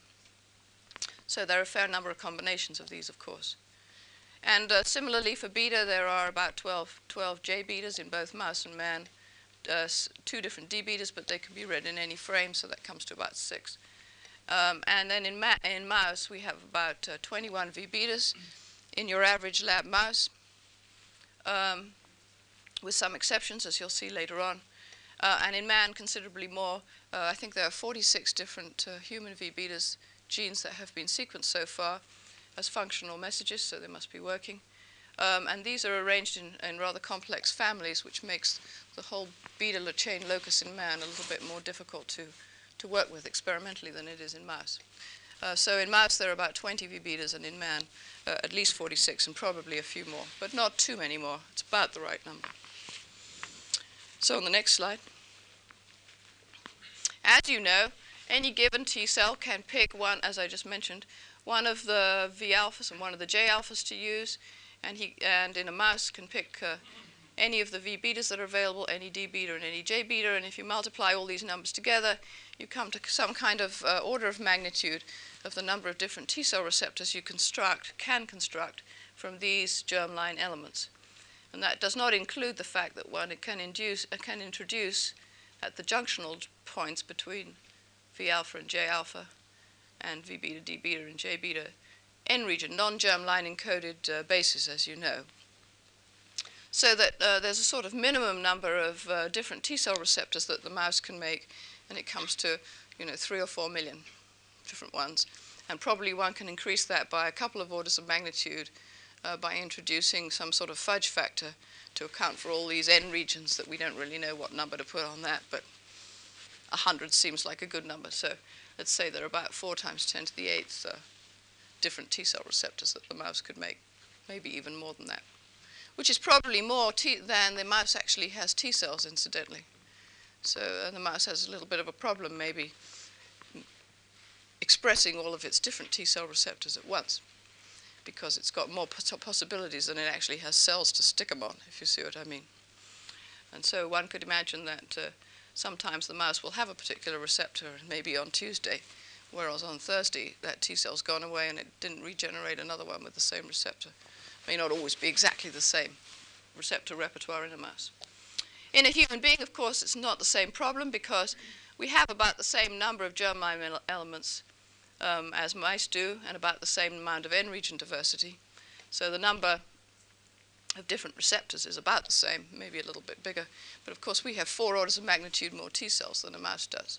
So there are a fair number of combinations of these, of course. And uh, similarly for beta, there are about 12, 12 J betas in both mouse and man, uh, two different D betas, but they can be read in any frame, so that comes to about six. Um, and then in, in, mouse, we have about uh, 21 V betas in your average lab mouse, um, with some exceptions, as you'll see later on. Uh, and in man, considerably more. Uh, I think there are 46 different uh, human V betas genes that have been sequenced so far as functional messages, so they must be working. Um, and these are arranged in, in, rather complex families, which makes the whole beta chain locus in man a little bit more difficult to, to work with experimentally than it is in mouse. Uh, so in mouse there are about 20 V betas, and in man uh, at least 46, and probably a few more, but not too many more. It's about the right number. So on the next slide. As you know, any given T cell can pick one, as I just mentioned, one of the V alphas and one of the J alphas to use, and he and in a mouse can pick uh, any of the V betas that are available, any D beta and any J beta, and if you multiply all these numbers together, you come to some kind of uh, order of magnitude of the number of different T cell receptors you construct, can construct from these germline elements. And that does not include the fact that one can, induce, uh, can introduce at the junctional points between V alpha and J alpha and V beta, D beta, and J beta N region, non germline encoded uh, bases, as you know. So that uh, there's a sort of minimum number of uh, different T cell receptors that the mouse can make, and it comes to you know three or four million different ones. And probably one can increase that by a couple of orders of magnitude uh, by introducing some sort of fudge factor to account for all these N regions that we don't really know what number to put on that, but 100 seems like a good number. So let's say there are about 4 times 10 to the 8th uh, different T cell receptors that the mouse could make, maybe even more than that, which is probably more T- than the mouse actually has T cells, incidentally. So uh, the mouse has a little bit of a problem, maybe expressing all of its different T cell receptors at once because it's got more possibilities than it actually has cells to stick them on, if you see what I mean. And so one could imagine that uh, sometimes the mouse will have a particular receptor, maybe on Tuesday, whereas on Thursday that T cell's gone away and it didn't regenerate another one with the same receptor. May not always be exactly the same receptor repertoire in a mouse. In a human being, of course, it's not the same problem because we have about the same number of germline elements um, as mice do and about the same amount of N region diversity. So the number of different receptors is about the same, maybe a little bit bigger. But of course, we have four orders of magnitude more T cells than a mouse does.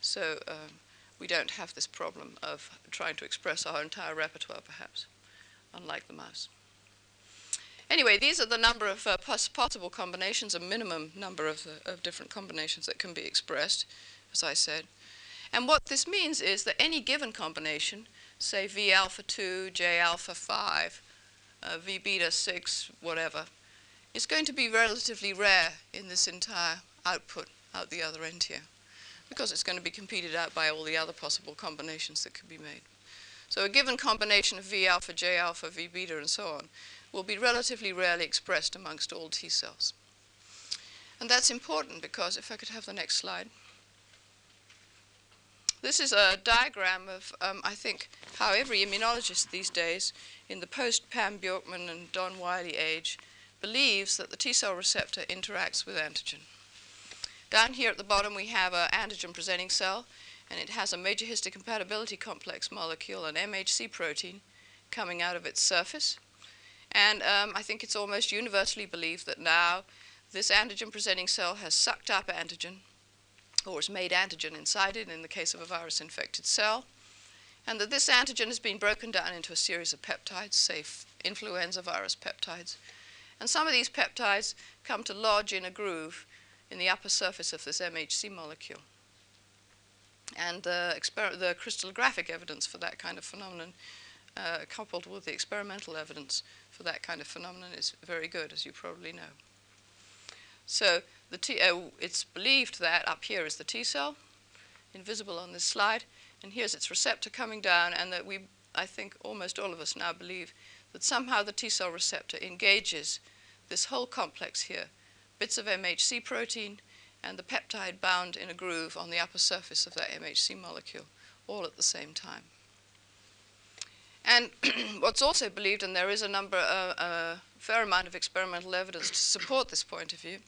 So um, we don't have this problem of trying to express our entire repertoire, perhaps, unlike the mouse. Anyway, these are the number of uh, possible combinations, a minimum number of, uh, of different combinations that can be expressed, as I said. And what this means is that any given combination, say V alpha 2, J alpha 5, uh, V beta 6, whatever, is going to be relatively rare in this entire output out the other end here because it's going to be competed out by all the other possible combinations that could be made. So a given combination of V alpha, J alpha, V beta, and so on will be relatively rarely expressed amongst all T cells. And that's important because, if I could have the next slide. This is a diagram of, um, I think, how every immunologist these days, in the post Pam Bjorkman and Don Wiley age, believes that the T cell receptor interacts with antigen. Down here at the bottom, we have an antigen presenting cell, and it has a major histocompatibility complex molecule, an MHC protein, coming out of its surface. And um, I think it's almost universally believed that now this antigen presenting cell has sucked up antigen or has made antigen inside it in the case of a virus infected cell, and that this antigen has been broken down into a series of peptides, say influenza virus peptides. And some of these peptides come to lodge in a groove in the upper surface of this MHC molecule. And the, the crystallographic evidence for that kind of phenomenon uh, coupled with the experimental evidence for that kind of phenomenon is very good, as you probably know. So the T, uh, it's believed that up here is the T cell, invisible on this slide, and here's its receptor coming down, and that we, I think almost all of us now believe that somehow the T cell receptor engages this whole complex here, bits of MHC protein and the peptide bound in a groove on the upper surface of that MHC molecule, all at the same time. And what's also believed, and there is a number, uh, a fair amount of experimental evidence to support this point of view,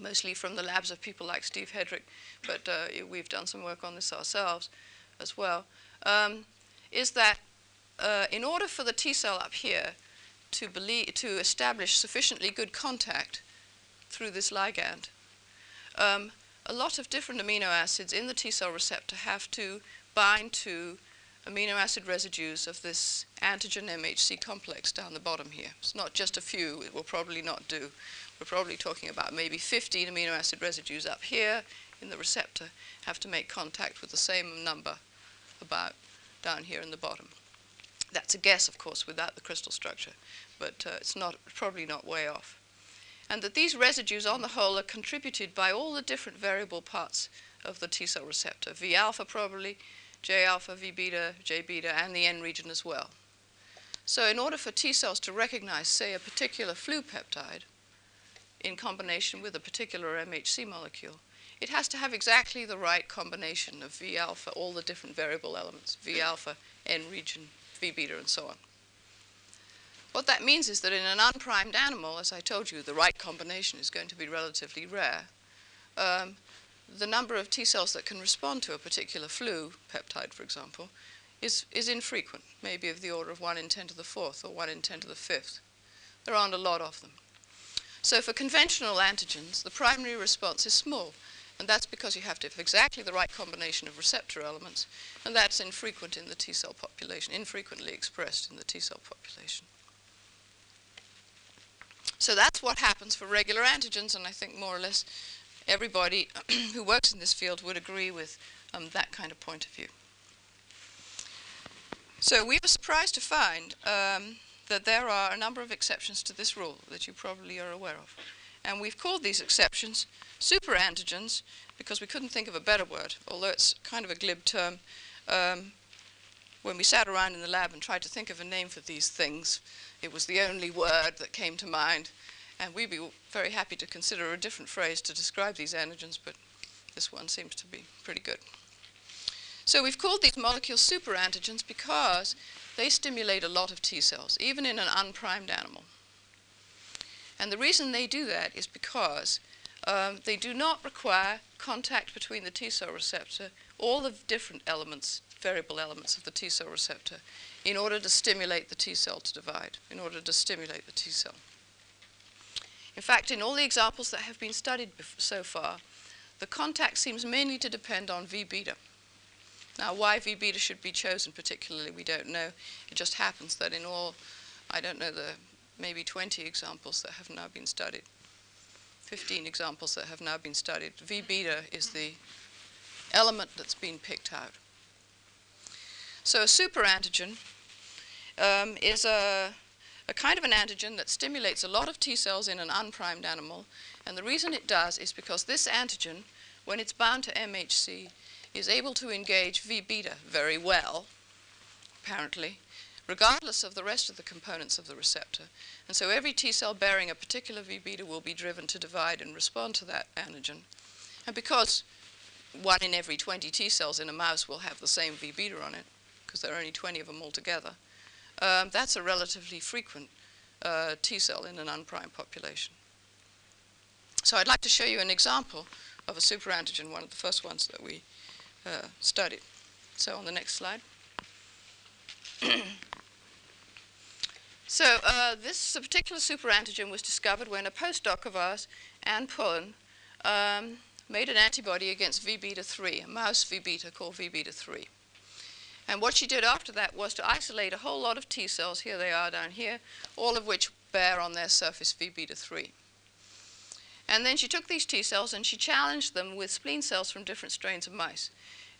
mostly from the labs of people like Steve Hedrick, but uh, we've done some work on this ourselves as well, um, is that uh, in order for the T cell up here to, believe, to establish sufficiently good contact through this ligand, um, a lot of different amino acids in the T cell receptor have to bind to amino acid residues of this antigen MHC complex down the bottom here. It's not just a few, it will probably not do. We're probably talking about maybe 15 amino acid residues up here in the receptor have to make contact with the same number about down here in the bottom. That's a guess, of course, without the crystal structure, but uh, it's not probably not way off. And that these residues on the whole are contributed by all the different variable parts of the T cell receptor, V alpha probably, J alpha, V beta, J beta, and the N region as well. So, in order for T cells to recognize, say, a particular flu peptide in combination with a particular MHC molecule, it has to have exactly the right combination of V alpha, all the different variable elements, V alpha, N region, V beta, and so on. What that means is that in an unprimed animal, as I told you, the right combination is going to be relatively rare. Um, the number of T cells that can respond to a particular flu peptide, for example, is, is infrequent, maybe of the order of 1 in 10 to the fourth or 1 in 10 to the fifth. There aren't a lot of them. So for conventional antigens, the primary response is small, and that's because you have to have exactly the right combination of receptor elements, and that's infrequent in the T cell population, infrequently expressed in the T cell population. So that's what happens for regular antigens, and I think more or less everybody who works in this field would agree with um, that kind of point of view. So we were surprised to find um, that there are a number of exceptions to this rule that you probably are aware of. And we've called these exceptions superantigens because we couldn't think of a better word, although it's kind of a glib term. Um, when we sat around in the lab and tried to think of a name for these things, it was the only word that came to mind. And we'd be very happy to consider a different phrase to describe these antigens, but this one seems to be pretty good. So we've called these molecules superantigens because they stimulate a lot of T cells, even in an unprimed animal. And the reason they do that is because um, they do not require contact between the T cell receptor, all the different elements, variable elements of the T cell receptor, in order to stimulate the T cell to divide, in order to stimulate the T cell. In fact, in all the examples that have been studied so far, the contact seems mainly to depend on V beta. Now, why V beta should be chosen particularly, we don't know. It just happens that in all, I don't know, the maybe 20 examples that have now been studied, 15 examples that have now been studied, V beta is the element that's been picked out. So a superantigen um, is a a kind of an antigen that stimulates a lot of T cells in an unprimed animal. And the reason it does is because this antigen, when it's bound to MHC, is able to engage V beta very well, apparently, regardless of the rest of the components of the receptor. And so every T cell bearing a particular V beta will be driven to divide and respond to that antigen. And because one in every 20 T cells in a mouse will have the same V beta on it, because there are only 20 of them altogether, um, that's a relatively frequent uh, T cell in an unprimed population. So I'd like to show you an example of a superantigen, one of the first ones that we uh, studied. So on the next slide. so uh, this particular superantigen was discovered when a postdoc of ours, Anne Pullen, um, made an antibody against V beta 3, a mouse V beta called V beta 3. And what she did after that was to isolate a whole lot of T cells, here they are down here, all of which bear on their surface V beta 3. And then she took these T cells and she challenged them with spleen cells from different strains of mice.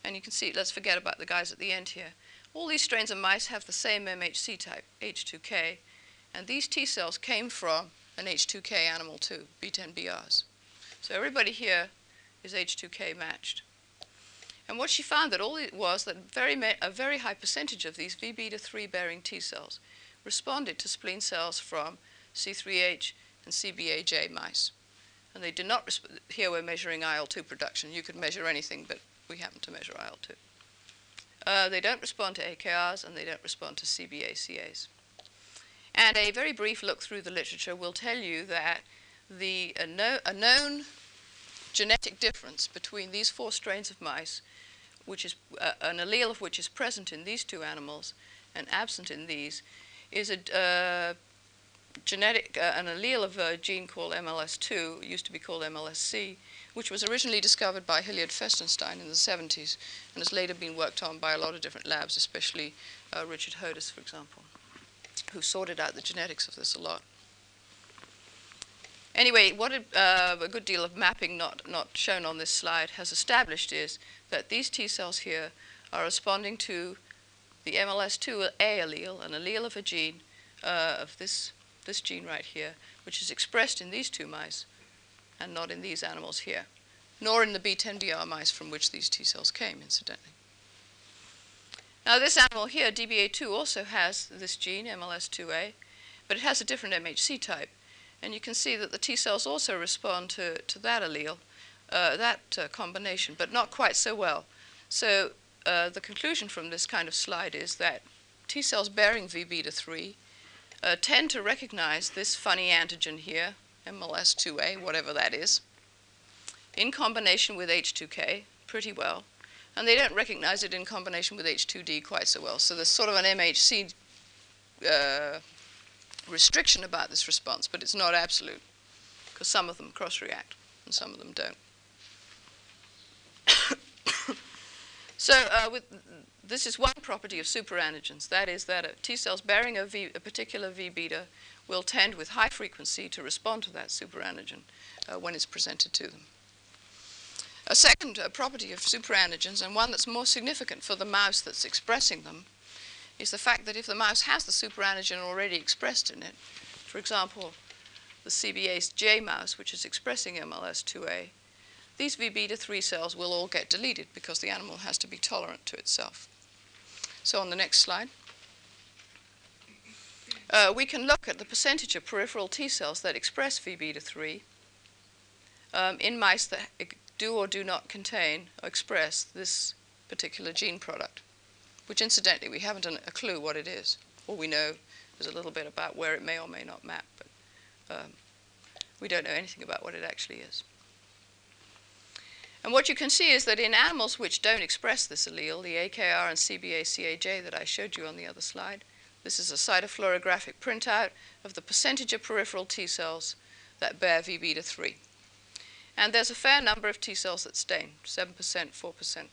And you can see, let's forget about the guys at the end here. All these strains of mice have the same MHC type, H2K, and these T cells came from an H2K animal too, B10BRs. So everybody here is H2K matched. And what she found that all it was that very a very high percentage of these V beta 3 bearing T cells responded to spleen cells from C3H and CBAJ mice. And they did not, here we're measuring IL-2 production. You could measure anything, but we happen to measure IL-2. Uh, they don't respond to AKRs and they don't respond to CBACAs. And a very brief look through the literature will tell you that the, a, no, a known genetic difference between these four strains of mice, which is uh, an allele of which is present in these two animals and absent in these, is a uh, genetic, uh, an allele of a gene called MLS2, used to be called MLSC, which was originally discovered by Hilliard Festenstein in the 70s and has later been worked on by a lot of different labs, especially uh, Richard Hodis, for example, who sorted out the genetics of this a lot. Anyway, what it, uh, a good deal of mapping not, not shown on this slide has established is that these T cells here are responding to the MLS2A allele, an allele of a gene uh, of this, this gene right here, which is expressed in these two mice and not in these animals here, nor in the B10BR mice from which these T cells came, incidentally. Now, this animal here, DBA2, also has this gene, MLS2A, but it has a different MHC type. And you can see that the T cells also respond to, to that allele, uh, that uh, combination, but not quite so well. So uh, the conclusion from this kind of slide is that T cells bearing V beta 3 uh, tend to recognize this funny antigen here, MLS2A, whatever that is, in combination with H2K pretty well, and they don't recognize it in combination with H2D quite so well. So there's sort of an MHC uh, restriction about this response, but it's not absolute, because some of them cross react and some of them don't. so uh, with, this is one property of superantigens, that is that T cells bearing a, v, a particular V beta will tend with high frequency to respond to that superantigen uh, when it's presented to them. A second uh, property of superantigens, and one that's more significant for the mouse that's expressing them, is the fact that if the mouse has the superantigen already expressed in it, for example, the CBA-J mouse, which is expressing MLS2A, these V beta 3 cells will all get deleted because the animal has to be tolerant to itself. So on the next slide. Uh, we can look at the percentage of peripheral T cells that express V beta 3 um, in mice that do or do not contain or express this particular gene product which incidentally we haven't a clue what it is. All we know is a little bit about where it may or may not map, but um, we don't know anything about what it actually is. And what you can see is that in animals which don't express this allele, the AKR and CBA-CAJ that I showed you on the other slide, this is a cytofluorographic printout of the percentage of peripheral T cells that bear V beta 3. And there's a fair number of T cells that stain, 7%, 4%,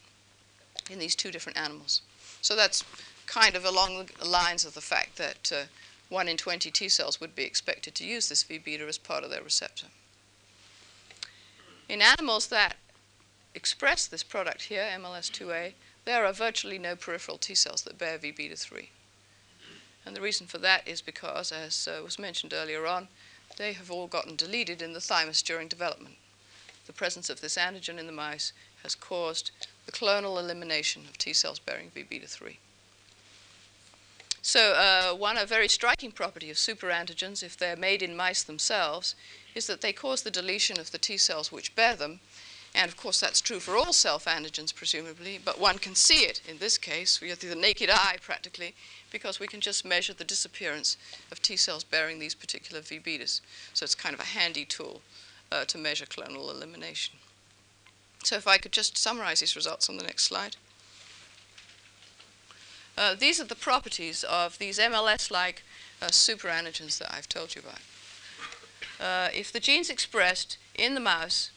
in these two different animals. So that's kind of along the lines of the fact that uh, 1 in 20 T cells would be expected to use this V beta as part of their receptor. In animals that express this product here, MLS2A, there are virtually no peripheral T cells that bear V beta 3. And the reason for that is because, as uh, was mentioned earlier on, they have all gotten deleted in the thymus during development. The presence of this antigen in the mice has caused the clonal elimination of T cells bearing V beta 3. So, uh, one a very striking property of superantigens, if they're made in mice themselves, is that they cause the deletion of the T cells which bear them. And of course, that's true for all self antigens, presumably, but one can see it in this case with the naked eye practically, because we can just measure the disappearance of T cells bearing these particular V betas. So, it's kind of a handy tool uh, to measure clonal elimination. So if I could just summarize these results on the next slide. Uh, these are the properties of these MLS-like uh, superantigens that I've told you about. Uh, if the gene's expressed in the mouse,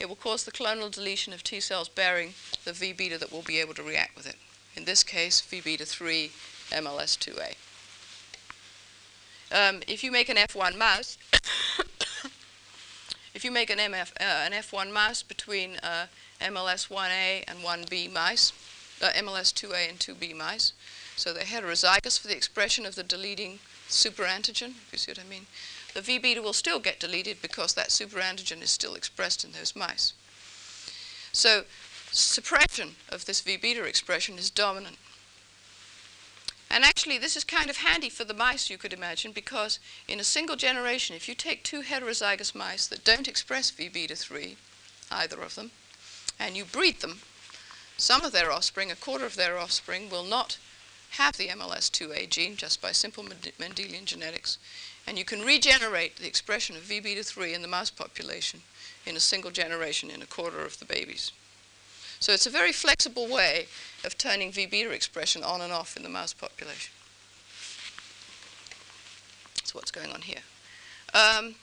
it will cause the clonal deletion of T cells bearing the V beta that will be able to react with it. In this case, V beta 3 MLS2A. Um, if you make an F1 mouse, if you make an, MF, uh, an F1 mouse between uh, MLS 1A and 1B mice, uh, MLS 2A and 2B mice, So they're heterozygous for the expression of the deleting superantigen, if you see what I mean. The V beta will still get deleted because that superantigen is still expressed in those mice. So suppression of this V beta expression is dominant. And actually, this is kind of handy for the mice, you could imagine, because in a single generation, if you take two heterozygous mice that don't express V beta 3, either of them, and you breed them, some of their offspring, a quarter of their offspring, will not have the MLS2A gene just by simple Mendelian genetics. And you can regenerate the expression of V beta 3 in the mouse population in a single generation in a quarter of the babies. So it's a very flexible way of turning V beta expression on and off in the mouse population. That's what's going on here. Um,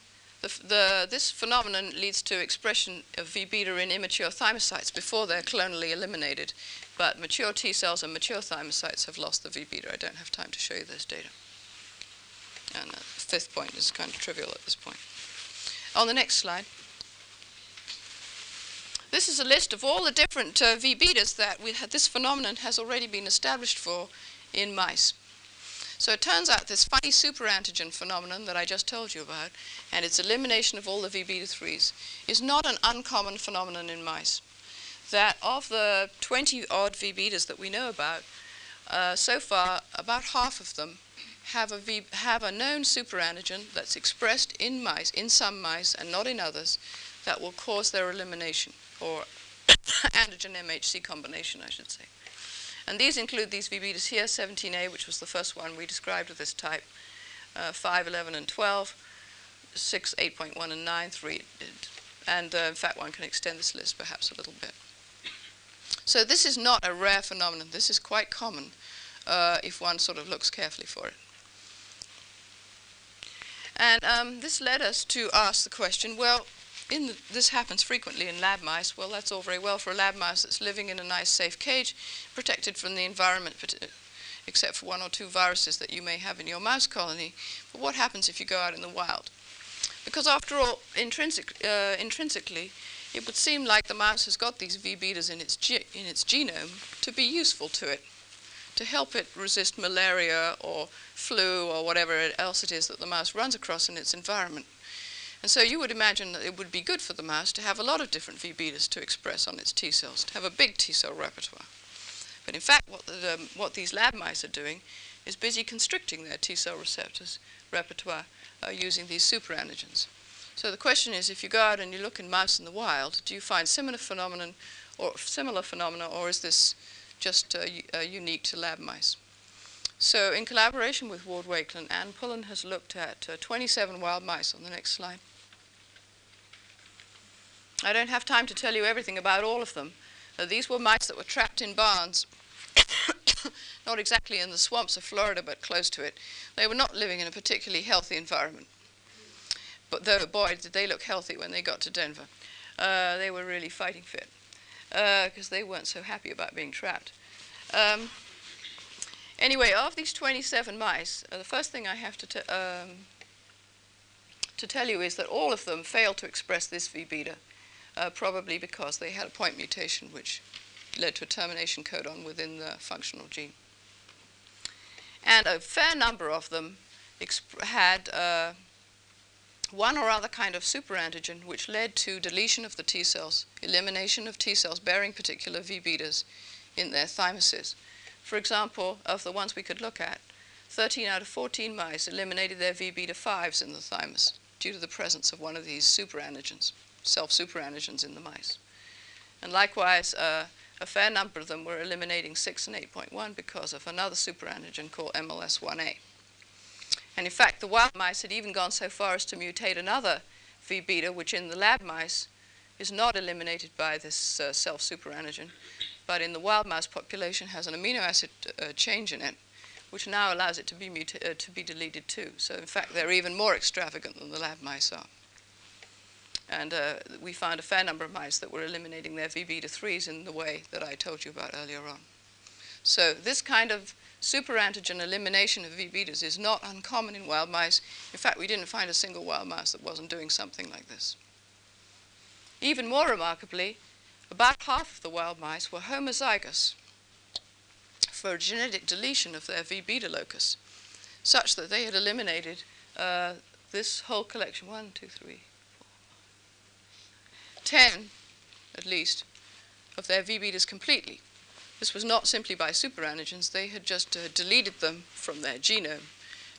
the, the, this phenomenon leads to expression of V beta in immature thymocytes before they're clonally eliminated. But mature T cells and mature thymocytes have lost the V beta. I don't have time to show you those data. And the fifth point is kind of trivial at this point. On the next slide. This is a list of all the different uh, V betas that we had, this phenomenon has already been established for in mice. So it turns out this funny superantigen phenomenon that I just told you about, and its elimination of all the V beta 3s, is not an uncommon phenomenon in mice. That of the 20 odd V betas that we know about, uh, so far about half of them have a, v, have a known superantigen that's expressed in mice, in some mice and not in others, that will cause their elimination or antigen MHC combination, I should say. And these include these V betas here 17A, which was the first one we described of this type, uh, 5, 11, and 12, 6, 8.1, and 9, 3. And uh, in fact, one can extend this list perhaps a little bit. So this is not a rare phenomenon. This is quite common uh, if one sort of looks carefully for it. And um, this led us to ask the question well, the, this happens frequently in lab mice. Well, that's all very well for a lab mouse that's living in a nice, safe cage, protected from the environment, except for one or two viruses that you may have in your mouse colony. But what happens if you go out in the wild? Because after all, intrinsic, uh, intrinsically, it would seem like the mouse has got these V betas in its, in its genome to be useful to it, to help it resist malaria or flu or whatever else it is that the mouse runs across in its environment. And so you would imagine that it would be good for the mouse to have a lot of different V betas to express on its T cells, to have a big T cell repertoire. But in fact, what, the, um, what these lab mice are doing is busy constricting their T cell receptors repertoire uh, using these superantigens. So the question is, if you go out and you look in mice in the wild, do you find similar phenomenon or similar phenomena, or is this just uh, uh, unique to lab mice? So in collaboration with Ward Wakeland, Anne Pullen has looked at uh, 27 wild mice on the next slide. I don't have time to tell you everything about all of them. Uh, these were mice that were trapped in barns, not exactly in the swamps of Florida, but close to it. They were not living in a particularly healthy environment. But though, boy, did they look healthy when they got to Denver. Uh, they were really fighting fit because uh, they weren't so happy about being trapped. Um, Anyway, of these 27 mice, uh, the first thing I have to, um, to tell you is that all of them failed to express this V beta, uh, probably because they had a point mutation which led to a termination codon within the functional gene. And a fair number of them had uh, one or other kind of superantigen which led to deletion of the T cells, elimination of T cells bearing particular V betas in their thymuses. For example, of the ones we could look at, 13 out of 14 mice eliminated their V beta 5s in the thymus due to the presence of one of these superantigens, self superantigens in the mice. And likewise, uh, a fair number of them were eliminating 6 and 8.1 because of another superantigen called MLS1A. And in fact, the wild mice had even gone so far as to mutate another V beta, which in the lab mice is not eliminated by this uh, self superantigen, but in the wild mouse population has an amino acid uh, change in it, which now allows it to be, muta- uh, to be deleted too. So in fact, they're even more extravagant than the lab mice are. And uh, we found a fair number of mice that were eliminating their V beta 3s in the way that I told you about earlier on. So this kind of superantigen elimination of V betas is not uncommon in wild mice. In fact, we didn't find a single wild mouse that wasn't doing something like this. Even more remarkably, about half of the wild mice were homozygous for a genetic deletion of their V beta locus, such that they had eliminated uh, this whole collection one, two, three, four, ten at least of their V betas completely. This was not simply by superantigens, they had just uh, deleted them from their genome.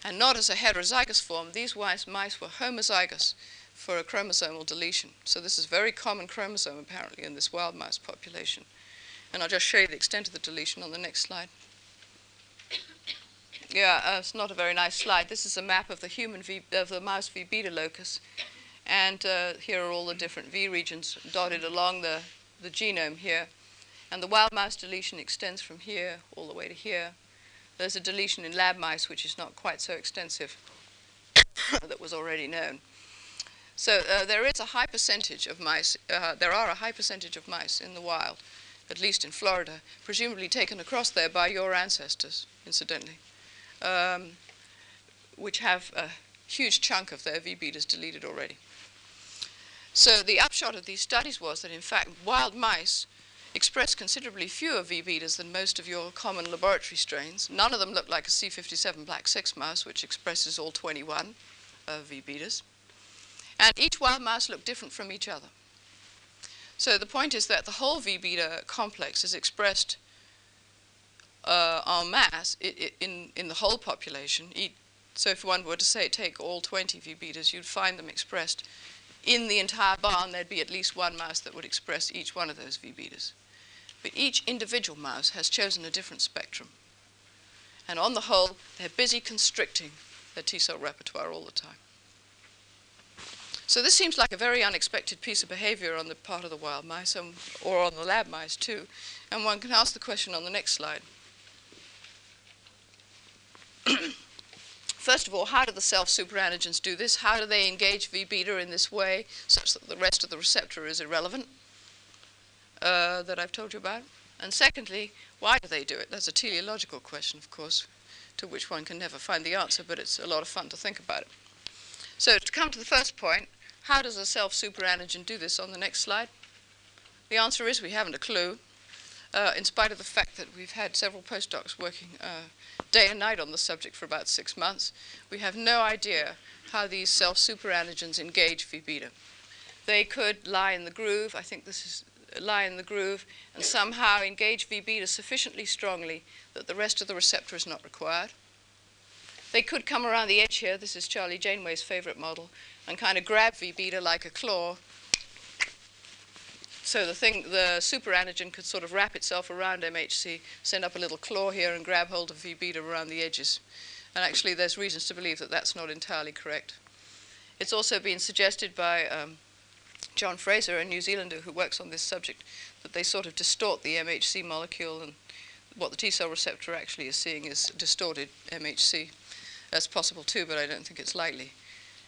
And not as a heterozygous form, these mice were homozygous for a chromosomal deletion. So this is a very common chromosome apparently in this wild mouse population. And I'll just show you the extent of the deletion on the next slide. Yeah, uh, it's not a very nice slide. This is a map of the human v, of the mouse V beta locus. And uh, here are all the different V regions dotted along the, the genome here. And the wild mouse deletion extends from here all the way to here. There's a deletion in lab mice, which is not quite so extensive, that was already known. So uh, there is a high percentage of mice, uh, there are a high percentage of mice in the wild, at least in Florida, presumably taken across there by your ancestors, incidentally, um, which have a huge chunk of their V betas deleted already. So the upshot of these studies was that, in fact, wild mice express considerably fewer V betas than most of your common laboratory strains. None of them look like a C57 black 6 mouse, which expresses all 21 uh, V betas. And each wild mouse looked different from each other. So the point is that the whole V beta complex is expressed uh, en masse in, in the whole population. So if one were to say take all 20 V betas, you'd find them expressed in the entire barn, there'd be at least one mouse that would express each one of those V betas. But each individual mouse has chosen a different spectrum. And on the whole, they're busy constricting their T cell repertoire all the time. So this seems like a very unexpected piece of behavior on the part of the wild mice, um, or on the lab mice too. And one can ask the question on the next slide. First of all, how do the self superantigens do this? How do they engage V beta in this way such that the rest of the receptor is irrelevant uh, that I've told you about? And secondly, why do they do it? That's a teleological question, of course, to which one can never find the answer, but it's a lot of fun to think about it. So, to come to the first point, how does a self superantigen do this on the next slide? The answer is we haven't a clue, uh, in spite of the fact that we've had several postdocs working uh, day and night on the subject for about six months. We have no idea how these self superantigens engage V beta. They could lie in the groove, I think this is lie in the groove, and somehow engage V beta sufficiently strongly that the rest of the receptor is not required. They could come around the edge here, this is Charlie Janeway's favorite model, and kind of grab V beta like a claw so the thing, the superantigen could sort of wrap itself around MHC, send up a little claw here and grab hold of V beta around the edges. And actually, there's reasons to believe that that's not entirely correct. It's also been suggested by um, John Fraser, a New Zealander who works on this subject, that they sort of distort the MHC molecule, and what the T cell receptor actually is seeing is distorted MHC. That's possible too, but I don't think it's likely.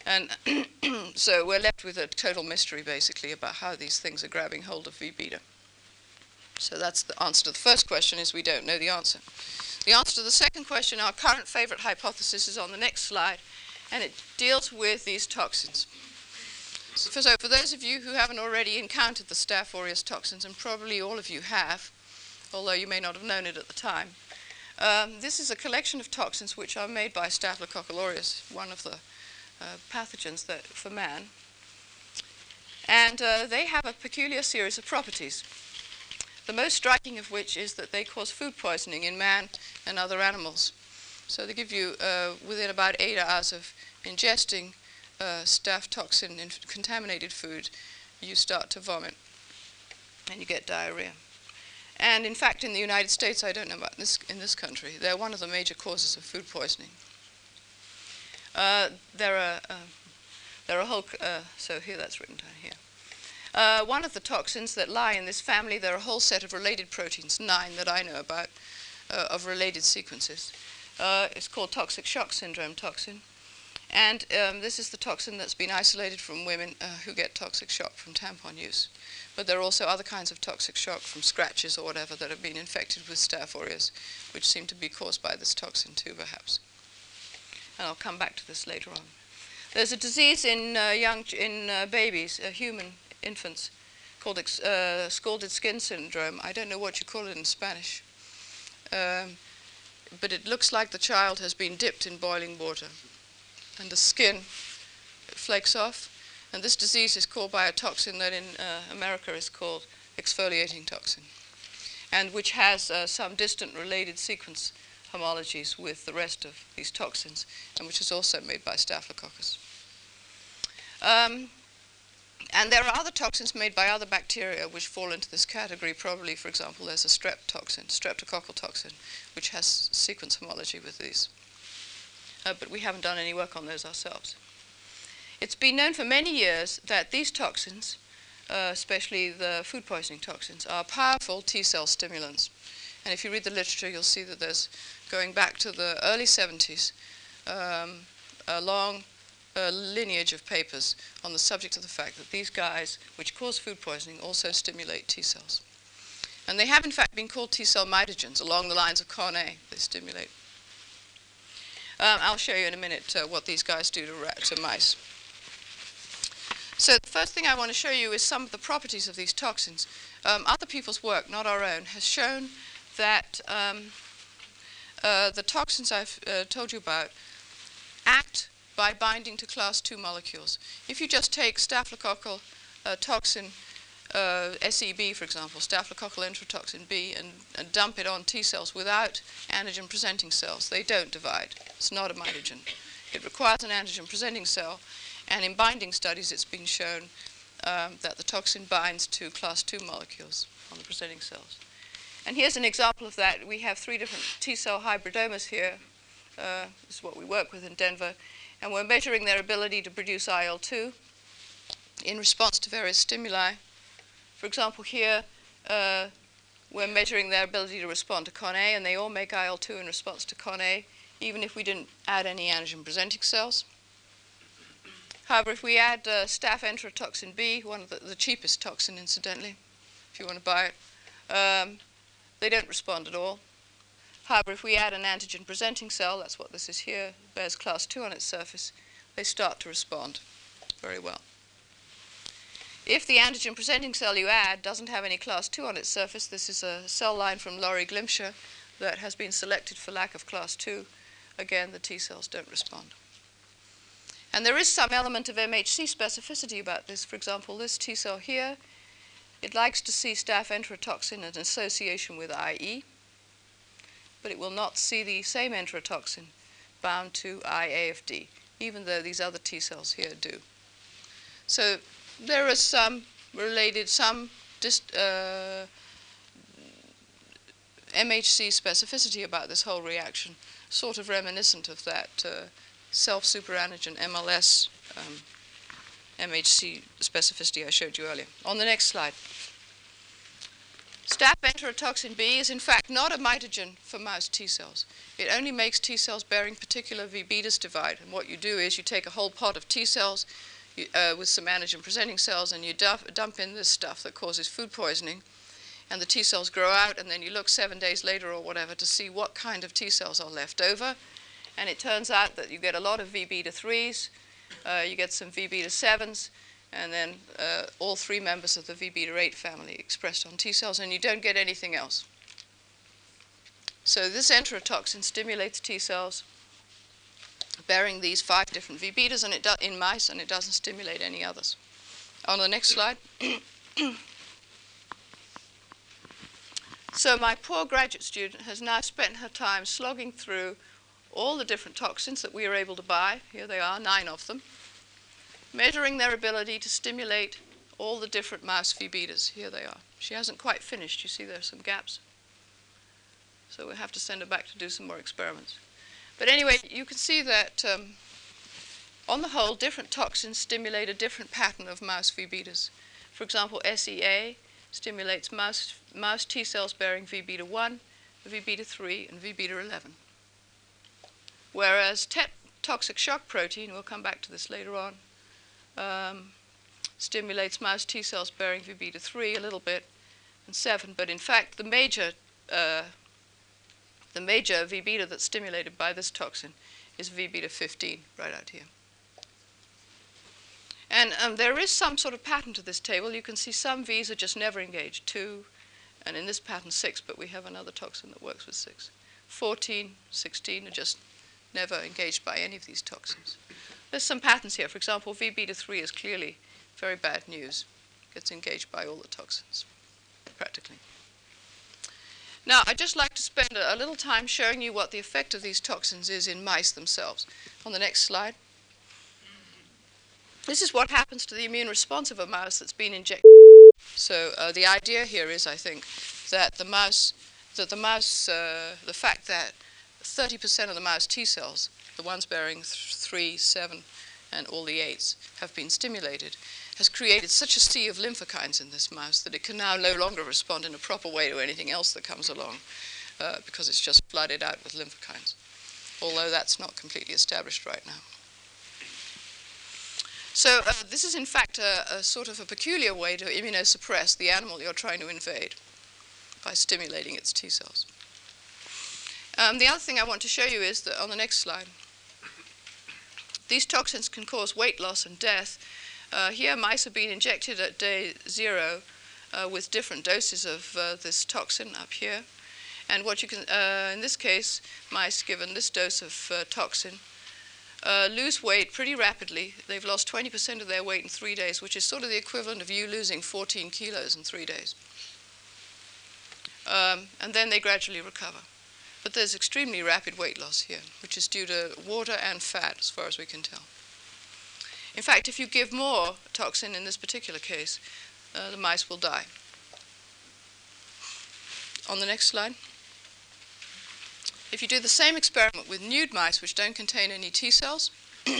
And so we're left with a total mystery, basically, about how these things are grabbing hold of V beta. So that's the answer to the first question is we don't know the answer. The answer to the second question, our current favorite hypothesis, is on the next slide, and it deals with these toxins. So for, those of you who haven't already encountered the Staph aureus toxins, and probably all of you have, although you may not have known it at the time, um, this is a collection of toxins which are made by Staphylococcus aureus, one of the pathogens that, for man. And uh, they have a peculiar series of properties. The most striking of which is that they cause food poisoning in man and other animals. So they give you, uh, within about eight hours of ingesting uh, staph toxin in contaminated food, you start to vomit and you get diarrhea. And in fact, in the United States, I don't know about this in this country, they're one of the major causes of food poisoning. Uh, there are uh, there are a whole uh, so here that's written down here. Uh, one of the toxins that lie in this family, there are a whole set of related proteins, nine that I know about, uh, of related sequences. it's called toxic shock syndrome toxin. And um, this is the toxin that's been isolated from women who get toxic shock from tampon use. But there are also other kinds of toxic shock from scratches or whatever that have been infected with Staph aureus, which seem to be caused by this toxin too, perhaps and I'll come back to this later on. There's a disease in uh, young in uh, babies, uh, human infants, called uh, scalded skin syndrome. I don't know what you call it in Spanish. um, but it looks like the child has been dipped in boiling water, and the skin flakes off. And this disease is called by a toxin that in uh, America is called exfoliating toxin, and which has uh, some distant related sequence homologies with the rest of these toxins, and which is also made by Staphylococcus. Um, and there are other toxins made by other bacteria which fall into this category. Probably, for example, there's a strep toxin, streptococcal toxin, which has sequence homology with these. Uh, but we haven't done any work on those ourselves. It's been known for many years that these toxins, uh, especially the food poisoning toxins, are powerful T cell stimulants. And if you read the literature, you'll see that there's, going back to the early 70s, um, a long a lineage of papers on the subject of the fact that these guys, which cause food poisoning, also stimulate T cells. And they have, in fact, been called T cell mitogens along the lines of Con A. They stimulate. Um, I'll show you in a minute uh, what these guys do to, rat, to mice. So the first thing I want to show you is some of the properties of these toxins. Um, other people's work, not our own, has shown that um, uh, the toxins I've uh, told you about act by binding to class 2 molecules. If you just take staphylococcal uh, toxin uh, SEB, for example, staphylococcal enterotoxin B, and, and, dump it on T cells without antigen presenting cells, they don't divide. It's not a mitogen. It requires an antigen presenting cell, and in binding studies, it's been shown um, that the toxin binds to class 2 molecules on the presenting cells. And here's an example of that. We have three different T cell hybridomas here. Uh, this is what we work with in Denver and we're measuring their ability to produce IL-2 in response to various stimuli. For example, here uh, we're measuring their ability to respond to CON A, and they all make IL-2 in response to CON A, even if we didn't add any antigen-presenting cells. However, if we add uh, staph enterotoxin B, one of the, the, cheapest toxin, incidentally, if you want to buy it, um, they don't respond at all. However, if we add an antigen presenting cell, that's what this is here, bears class 2 on its surface, they start to respond very well. If the antigen presenting cell you add doesn't have any class 2 on its surface, this is a cell line from Laurie Glimcher that has been selected for lack of class 2, again, the T cells don't respond. And there is some element of MHC specificity about this. For example, this T cell here, it likes to see staph enterotoxin in association with IE but it will not see the same enterotoxin bound to IAFD, even though these other T cells here do. So there is some related, some uh, MHC specificity about this whole reaction, sort of reminiscent of that uh, self-superantigen MLS um, MHC specificity I showed you earlier. On the next slide. Staph enterotoxin B is in fact not a mitogen for mouse T cells. It only makes T cells bearing particular V betas divide. And what you do is you take a whole pot of T cells you, uh, with some antigen presenting cells and you dump, dump in this stuff that causes food poisoning. And the T cells grow out, and then you look seven days later or whatever to see what kind of T cells are left over. And it turns out that you get a lot of V beta 3s, uh, you get some V beta 7s, and then uh, all three members of the V beta 8 family expressed on T cells, and you don't get anything else. So this enterotoxin stimulates T cells bearing these five different V betas and it do- in mice, and it doesn't stimulate any others. On the next slide. so my poor graduate student has now spent her time slogging through all the different toxins that we are able to buy. Here they are, nine of them measuring their ability to stimulate all the different mouse V. Here they are. She hasn't quite finished. You see there are some gaps. So we have to send her back to do some more experiments. But anyway, you can see that um, on the whole, different toxins stimulate a different pattern of mouse V betas. For example, SEA stimulates mouse, mouse T cells bearing V beta 1, V beta 3, and V beta 11. Whereas TET toxic shock protein, we'll come back to this later on, um, stimulates mouse T cells bearing V beta 3 a little bit and 7, but in fact, the major, uh, the major V beta that's stimulated by this toxin is V beta 15, right out here. And um, there is some sort of pattern to this table. You can see some V's are just never engaged 2, and in this pattern 6, but we have another toxin that works with 6. 14, 16 are just never engaged by any of these toxins. There's some patterns here. For example, V beta 3 is clearly very bad news. Gets engaged by all the toxins, practically. Now, I'd just like to spend a, little time showing you what the effect of these toxins is in mice themselves. On the next slide. This is what happens to the immune response of a mouse that's been injected. So uh, the idea here is, I think, that the mouse, that the mouse, uh, the fact that 30% of the mouse T cells, the ones bearing th- three, seven, and all the eights, have been stimulated, has created such a sea of lymphokines in this mouse that it can now no longer respond in a proper way to anything else that comes along uh, because it's just flooded out with lymphokines. Although that's not completely established right now. So uh, this is in fact a, a, sort of a peculiar way to immunosuppress the animal you're trying to invade by stimulating its T cells. Um, the other thing I want to show you is that on the next slide, these toxins can cause weight loss and death. Uh, here, mice have been injected at day zero uh, with different doses of uh, this toxin up here. And what you can, uh, in this case, mice given this dose of uh, toxin uh, lose weight pretty rapidly. They've lost 20% of their weight in three days, which is sort of the equivalent of you losing 14 kilos in three days. Um, and then they gradually recover. But there's extremely rapid weight loss here, which is due to water and fat, as far as we can tell. In fact, if you give more toxin in this particular case, uh, the mice will die. On the next slide. If you do the same experiment with nude mice, which don't contain any T cells, uh,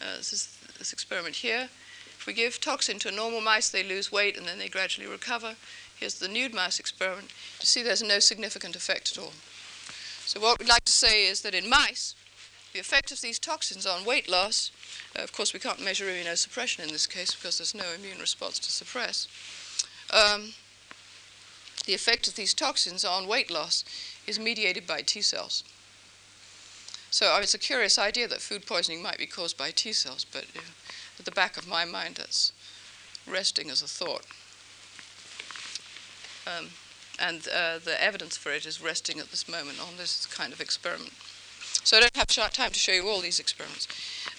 this is this experiment here. If we give toxin to a normal mice, they lose weight and then they gradually recover. Here's the nude mouse experiment. You see there's no significant effect at all. So what we'd like to say is that in mice, the effect of these toxins on weight loss, uh, of course we can't measure immunosuppression in this case because there's no immune response to suppress. Um, the effect of these toxins on weight loss is mediated by T cells. So it's a curious idea that food poisoning might be caused by T cells, but uh, at the back of my mind, that's resting as a thought. Um, and uh, the evidence for it is resting at this moment on this kind of experiment. So I don't have short time to show you all these experiments.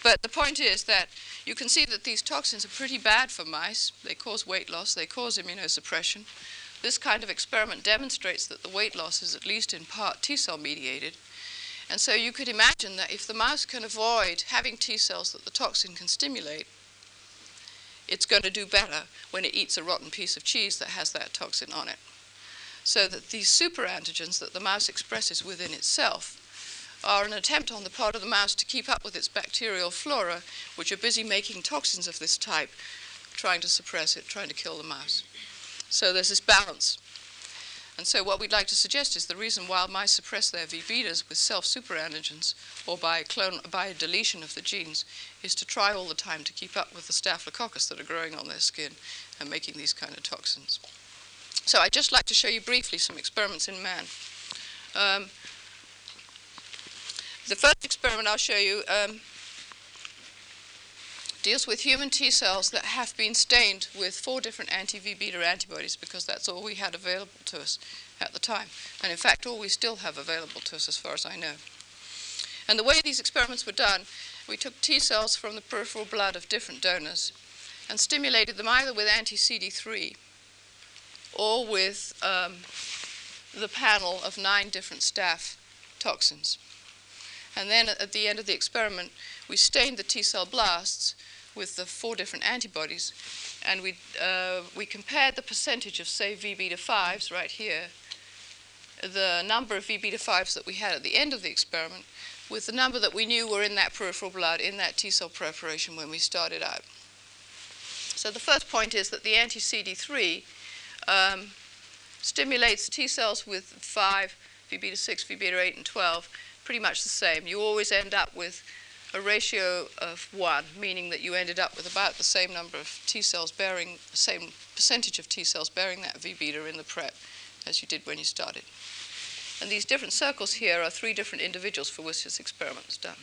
But the point is that you can see that these toxins are pretty bad for mice. They cause weight loss, they cause immunosuppression. This kind of experiment demonstrates that the weight loss is at least in part T cell mediated. And so you could imagine that if the mouse can avoid having T cells that the toxin can stimulate, it's going to do better when it eats a rotten piece of cheese that has that toxin on it. So that these superantigens that the mouse expresses within itself are an attempt on the part of the mouse to keep up with its bacterial flora, which are busy making toxins of this type, trying to suppress it, trying to kill the mouse. So there's this balance. And so what we'd like to suggest is the reason wild mice suppress their V with self superantigens or by, clone, by deletion of the genes is to try all the time to keep up with the staphylococcus that are growing on their skin and making these kind of toxins. So I'd just like to show you briefly some experiments in man. Um, the first experiment I'll show you um, deals with human T cells that have been stained with four different anti-V beta antibodies because that's all we had available to us at the time. And in fact, all we still have available to us as far as I know. And the way these experiments were done, we took T cells from the peripheral blood of different donors and stimulated them either with anti-CD3 or with um, the panel of nine different staph toxins. And then at the end of the experiment, we stained the T cell blasts with the four different antibodies, and we, uh, we compared the percentage of, say, V beta 5s right here, the number of V beta 5s that we had at the end of the experiment, with the number that we knew were in that peripheral blood in that T cell preparation when we started out. So the first point is that the anti CD3 um, stimulates T cells with 5, V beta 6, V beta 8, and 12 pretty much the same. You always end up with a ratio of 1, meaning that you ended up with about the same number of T cells bearing, same percentage of T cells bearing that V beta in the prep as you did when you started. And these different circles here are three different individuals for which this experiment was done.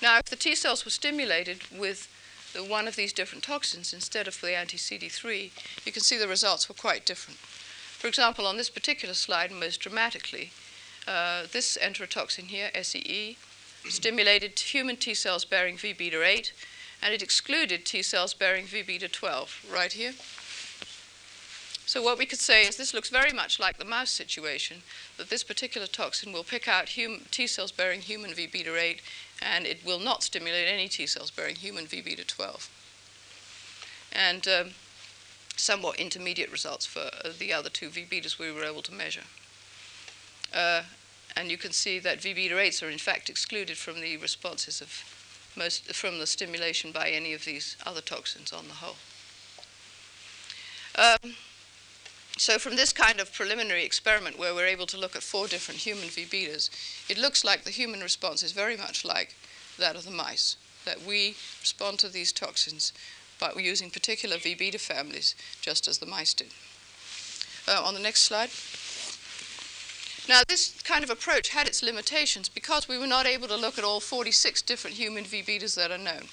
Now, if the T cells were stimulated with the one of these different toxins instead of the anti-CD3, you can see the results were quite different. For example, on this particular slide, most dramatically, uh, this enterotoxin here, SEE, stimulated human T cells bearing V beta 8, and it excluded T cells bearing V beta 12, right here. So, what we could say is this looks very much like the mouse situation, that this particular toxin will pick out hum- T cells bearing human V beta 8, and it will not stimulate any T cells bearing human V beta 12. And um, somewhat intermediate results for uh, the other two V betas we were able to measure. Uh, and you can see that V beta 8s are in fact excluded from the responses of most from the stimulation by any of these other toxins on the whole. Um, so from this kind of preliminary experiment where we're able to look at four different human V betas, it looks like the human response is very much like that of the mice, that we respond to these toxins by using particular V beta families, just as the mice did. Uh, on the next slide. Now, this kind of approach had its limitations because we were not able to look at all 46 different human V betas that are known.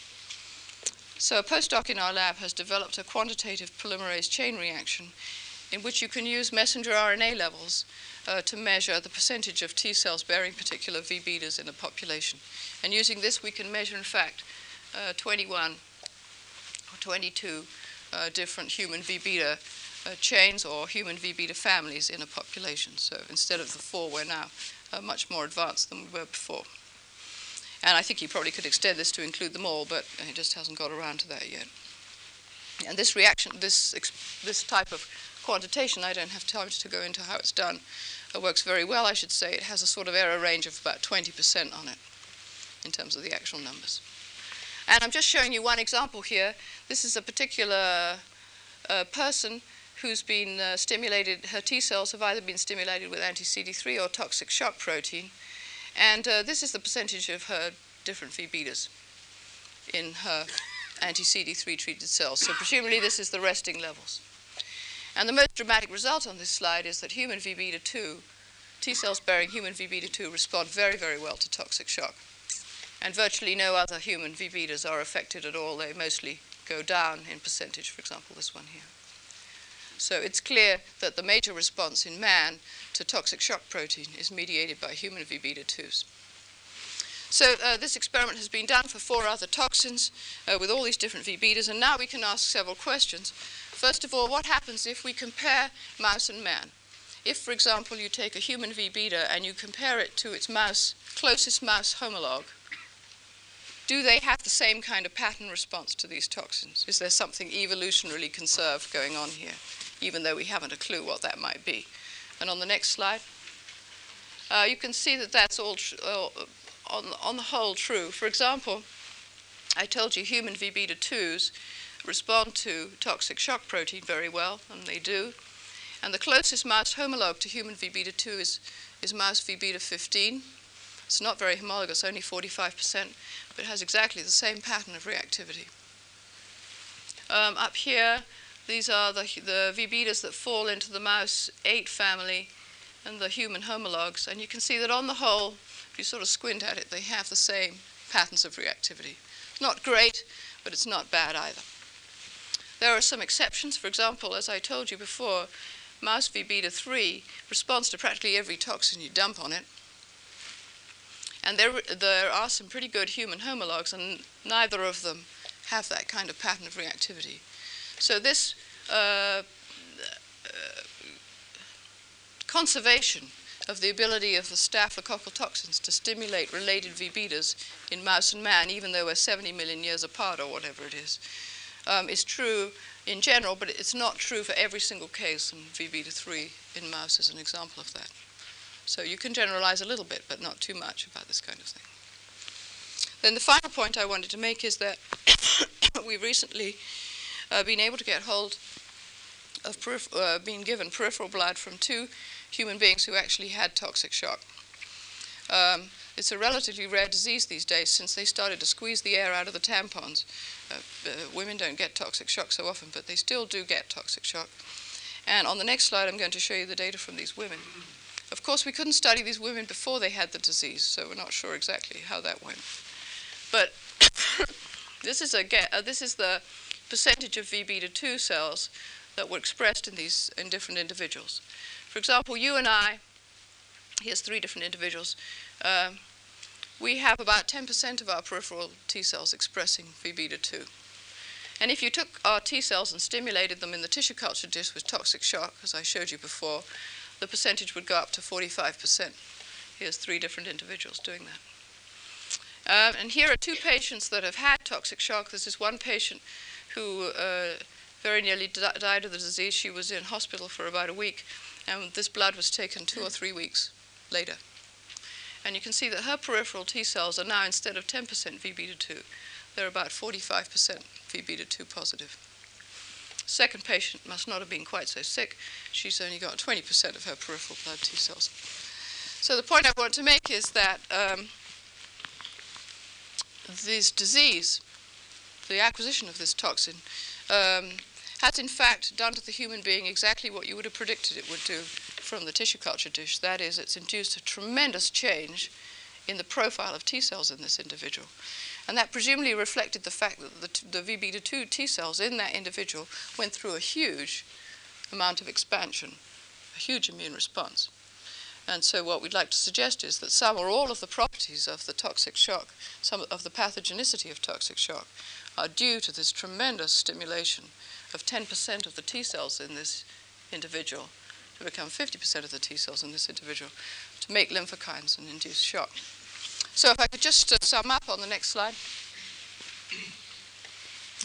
So, a postdoc in our lab has developed a quantitative polymerase chain reaction in which you can use messenger RNA levels uh, to measure the percentage of T cells bearing particular V betas in a population. And using this, we can measure, in fact, uh, 21 or 22 uh, different human V beta uh, chains or human V beta families in a population. So instead of the four, we're now uh, much more advanced than we were before. And I think he probably could extend this to include them all, but he just hasn't got around to that yet. And this reaction, this, this type of quantitation, I don't have time to go into how it's done, it works very well, I should say. It has a sort of error range of about 20% on it in terms of the actual numbers. And I'm just showing you one example here. This is a particular uh, person who's been uh, stimulated, her T cells have either been stimulated with anti CD3 or toxic shock protein. And uh, this is the percentage of her different V betas in her anti CD3 treated cells. So, presumably, this is the resting levels. And the most dramatic result on this slide is that human V beta 2, T cells bearing human V beta 2, respond very, very well to toxic shock. And virtually no other human V betas are affected at all. They mostly go down in percentage, for example, this one here. So it's clear that the major response in man to toxic shock protein is mediated by human V beta 2s. So uh, this experiment has been done for four other toxins uh, with all these different V betas, and now we can ask several questions. First of all, what happens if we compare mouse and man? If, for example, you take a human V beta and you compare it to its mouse, closest mouse homologue, do they have the same kind of pattern response to these toxins? Is there something evolutionarily conserved going on here? Even though we haven't a clue what that might be. And on the next slide, uh, you can see that that's all tr- uh, on, on the whole true. For example, I told you human V beta 2s respond to toxic shock protein very well, and they do. And the closest mouse homologue to human V beta 2 is, is mouse V beta 15. It's not very homologous, only 45%, but it has exactly the same pattern of reactivity. Um, up here, these are the, the that fall into the mouse 8 family and the human homologs. And you can see that on the whole, if you sort of squint at it, they have the same patterns of reactivity. Not great, but it's not bad either. There are some exceptions. For example, as I told you before, mouse V beta 3 responds to practically every toxin you dump on it. And there, there are some pretty good human homologs, and neither of them have that kind of pattern of reactivity. So this conservation of the ability of the staphylococcal toxins to stimulate related V in mouse and man, even though we're 70 million years apart or whatever it is, um, is true in general, but it's not true for every single case, and V beta 3 in mouse is an example of that. So you can generalize a little bit, but not too much about this kind of thing. Then the final point I wanted to make is that we've recently uh, been able to get hold of uh, being given peripheral blood from two human beings who actually had toxic shock. Um, it's a relatively rare disease these days since they started to squeeze the air out of the tampons. Uh, uh, women don't get toxic shock so often, but they still do get toxic shock. And on the next slide, I'm going to show you the data from these women. Of course, we couldn't study these women before they had the disease, so we're not sure exactly how that went. But This is, a, uh, this is the percentage of V beta 2 cells that were expressed in these in different individuals. For example, you and I, here's three different individuals. Uh, we have about 10% of our peripheral T cells expressing V beta 2. And if you took our T cells and stimulated them in the tissue culture dish with toxic shock, as I showed you before, the percentage would go up to 45%. Here's three different individuals doing that. Uh, and here are two patients that have had toxic shock. This is one patient who uh, very nearly died of the disease. She was in hospital for about a week, and this blood was taken two or three weeks later. And you can see that her peripheral T cells are now, instead of 10% V beta 2, they're about 45% V beta 2 positive. Second patient must not have been quite so sick. She's only got 20% of her peripheral blood T cells. So the point I want to make is that um, this disease, the acquisition of this toxin, um, has in fact done to the human being exactly what you would have predicted it would do from the tissue culture dish. That is, it's induced a tremendous change in the profile of T cells in this individual. And that presumably reflected the fact that the, the V beta 2 T cells in that individual went through a huge amount of expansion, a huge immune response. And so, what we'd like to suggest is that some or all of the properties of the toxic shock, some of the pathogenicity of toxic shock, are due to this tremendous stimulation of 10% of the T cells in this individual to become 50% of the T cells in this individual to make lymphokines and induce shock. So, if I could just uh, sum up on the next slide.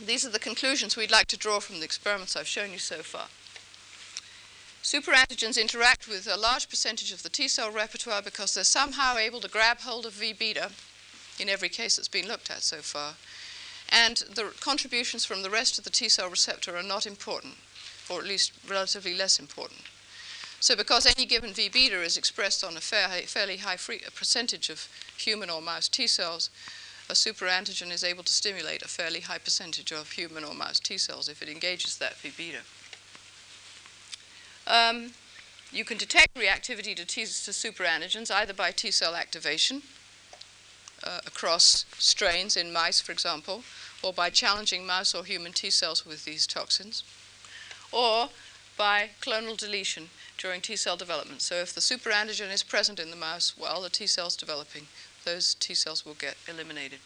These are the conclusions we'd like to draw from the experiments I've shown you so far. Superantigens interact with a large percentage of the T cell repertoire because they're somehow able to grab hold of V beta in every case that's been looked at so far. And the contributions from the rest of the T cell receptor are not important, or at least relatively less important. So, because any given V beta is expressed on a fair, fairly high percentage of human or mouse T cells, a superantigen is able to stimulate a fairly high percentage of human or mouse T cells if it engages that V beta. Um, you can detect reactivity to, T- to superantigens either by T cell activation uh, across strains in mice, for example, or by challenging mouse or human T cells with these toxins, or by clonal deletion during T cell development. So if the superantigen is present in the mouse while the T cell's developing, those T cells will get eliminated.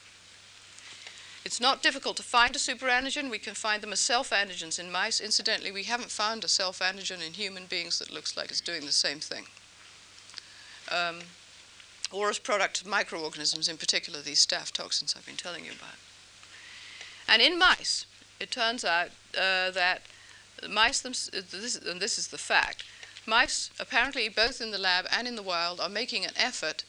It's not difficult to find a superantigen. We can find them as self antigens in mice. Incidentally, we haven't found a self antigen in human beings that looks like it's doing the same thing. Um, or as product of microorganisms, in particular these staph toxins I've been telling you about. And in mice, it turns out uh, that mice, this, and this is the fact, mice, apparently both in the lab and in the wild, are making an effort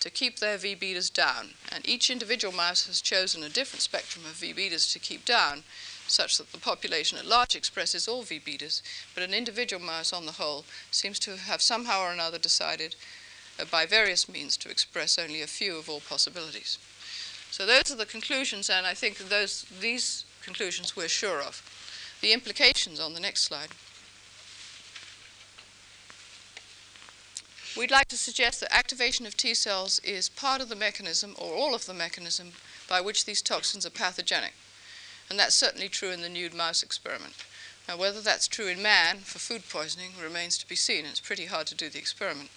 to keep their V betas down. And each individual mouse has chosen a different spectrum of V betas to keep down, such that the population at large expresses all V betas, but an individual mouse on the whole seems to have somehow or another decided uh, by various means to express only a few of all possibilities. So those are the conclusions, and I think those, these conclusions we're sure of. The implications on the next slide. We'd like to suggest that activation of T cells is part of the mechanism, or all of the mechanism, by which these toxins are pathogenic. And that's certainly true in the nude mouse experiment. Now, whether that's true in man for food poisoning remains to be seen. It's pretty hard to do the experiment.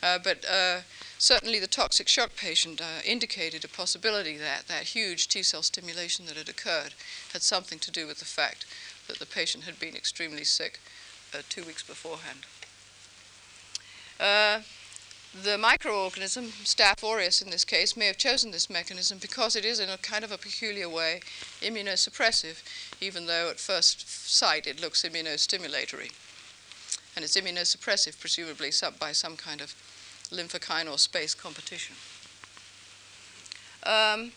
Uh, but uh, certainly the toxic shock patient uh, indicated a possibility that that huge T cell stimulation that had occurred had something to do with the fact that the patient had been extremely sick uh, two weeks beforehand. Uh, the microorganism, Staph aureus in this case, may have chosen this mechanism because it is, in a kind of a peculiar way, immunosuppressive, even though at first sight it looks immunostimulatory. And it's immunosuppressive, presumably by some kind of lymphokine or space competition. Um,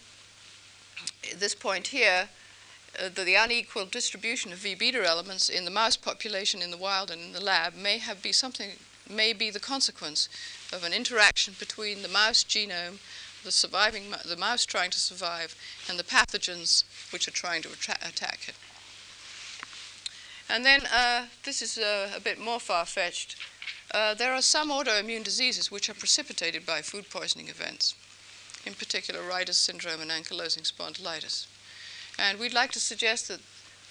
this point here, uh, the, the, unequal distribution of V beta elements in the mouse population in the wild and in the lab may have be something may be the consequence of an interaction between the mouse genome, the surviving the mouse trying to survive, and the pathogens which are trying to attack it. And then uh, this is uh, a bit more far-fetched. Uh, there are some autoimmune diseases which are precipitated by food poisoning events, in particular Reiter's syndrome and ankylosing spondylitis. And we'd like to suggest that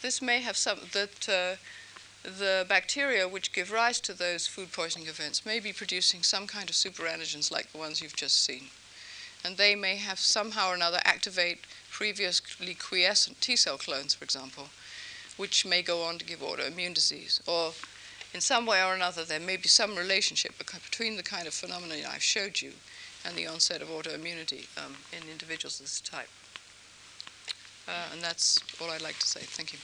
this may have some, that uh, the bacteria which give rise to those food poisoning events may be producing some kind of superantigens like the ones you've just seen. And they may have somehow or another activate previously quiescent T cell clones, for example, which may go on to give autoimmune disease. Or in some way or another, there may be some relationship between the kind of phenomena I've showed you and the onset of autoimmunity um, in individuals of this type. Uh, and that's all I'd like to say. Thank you.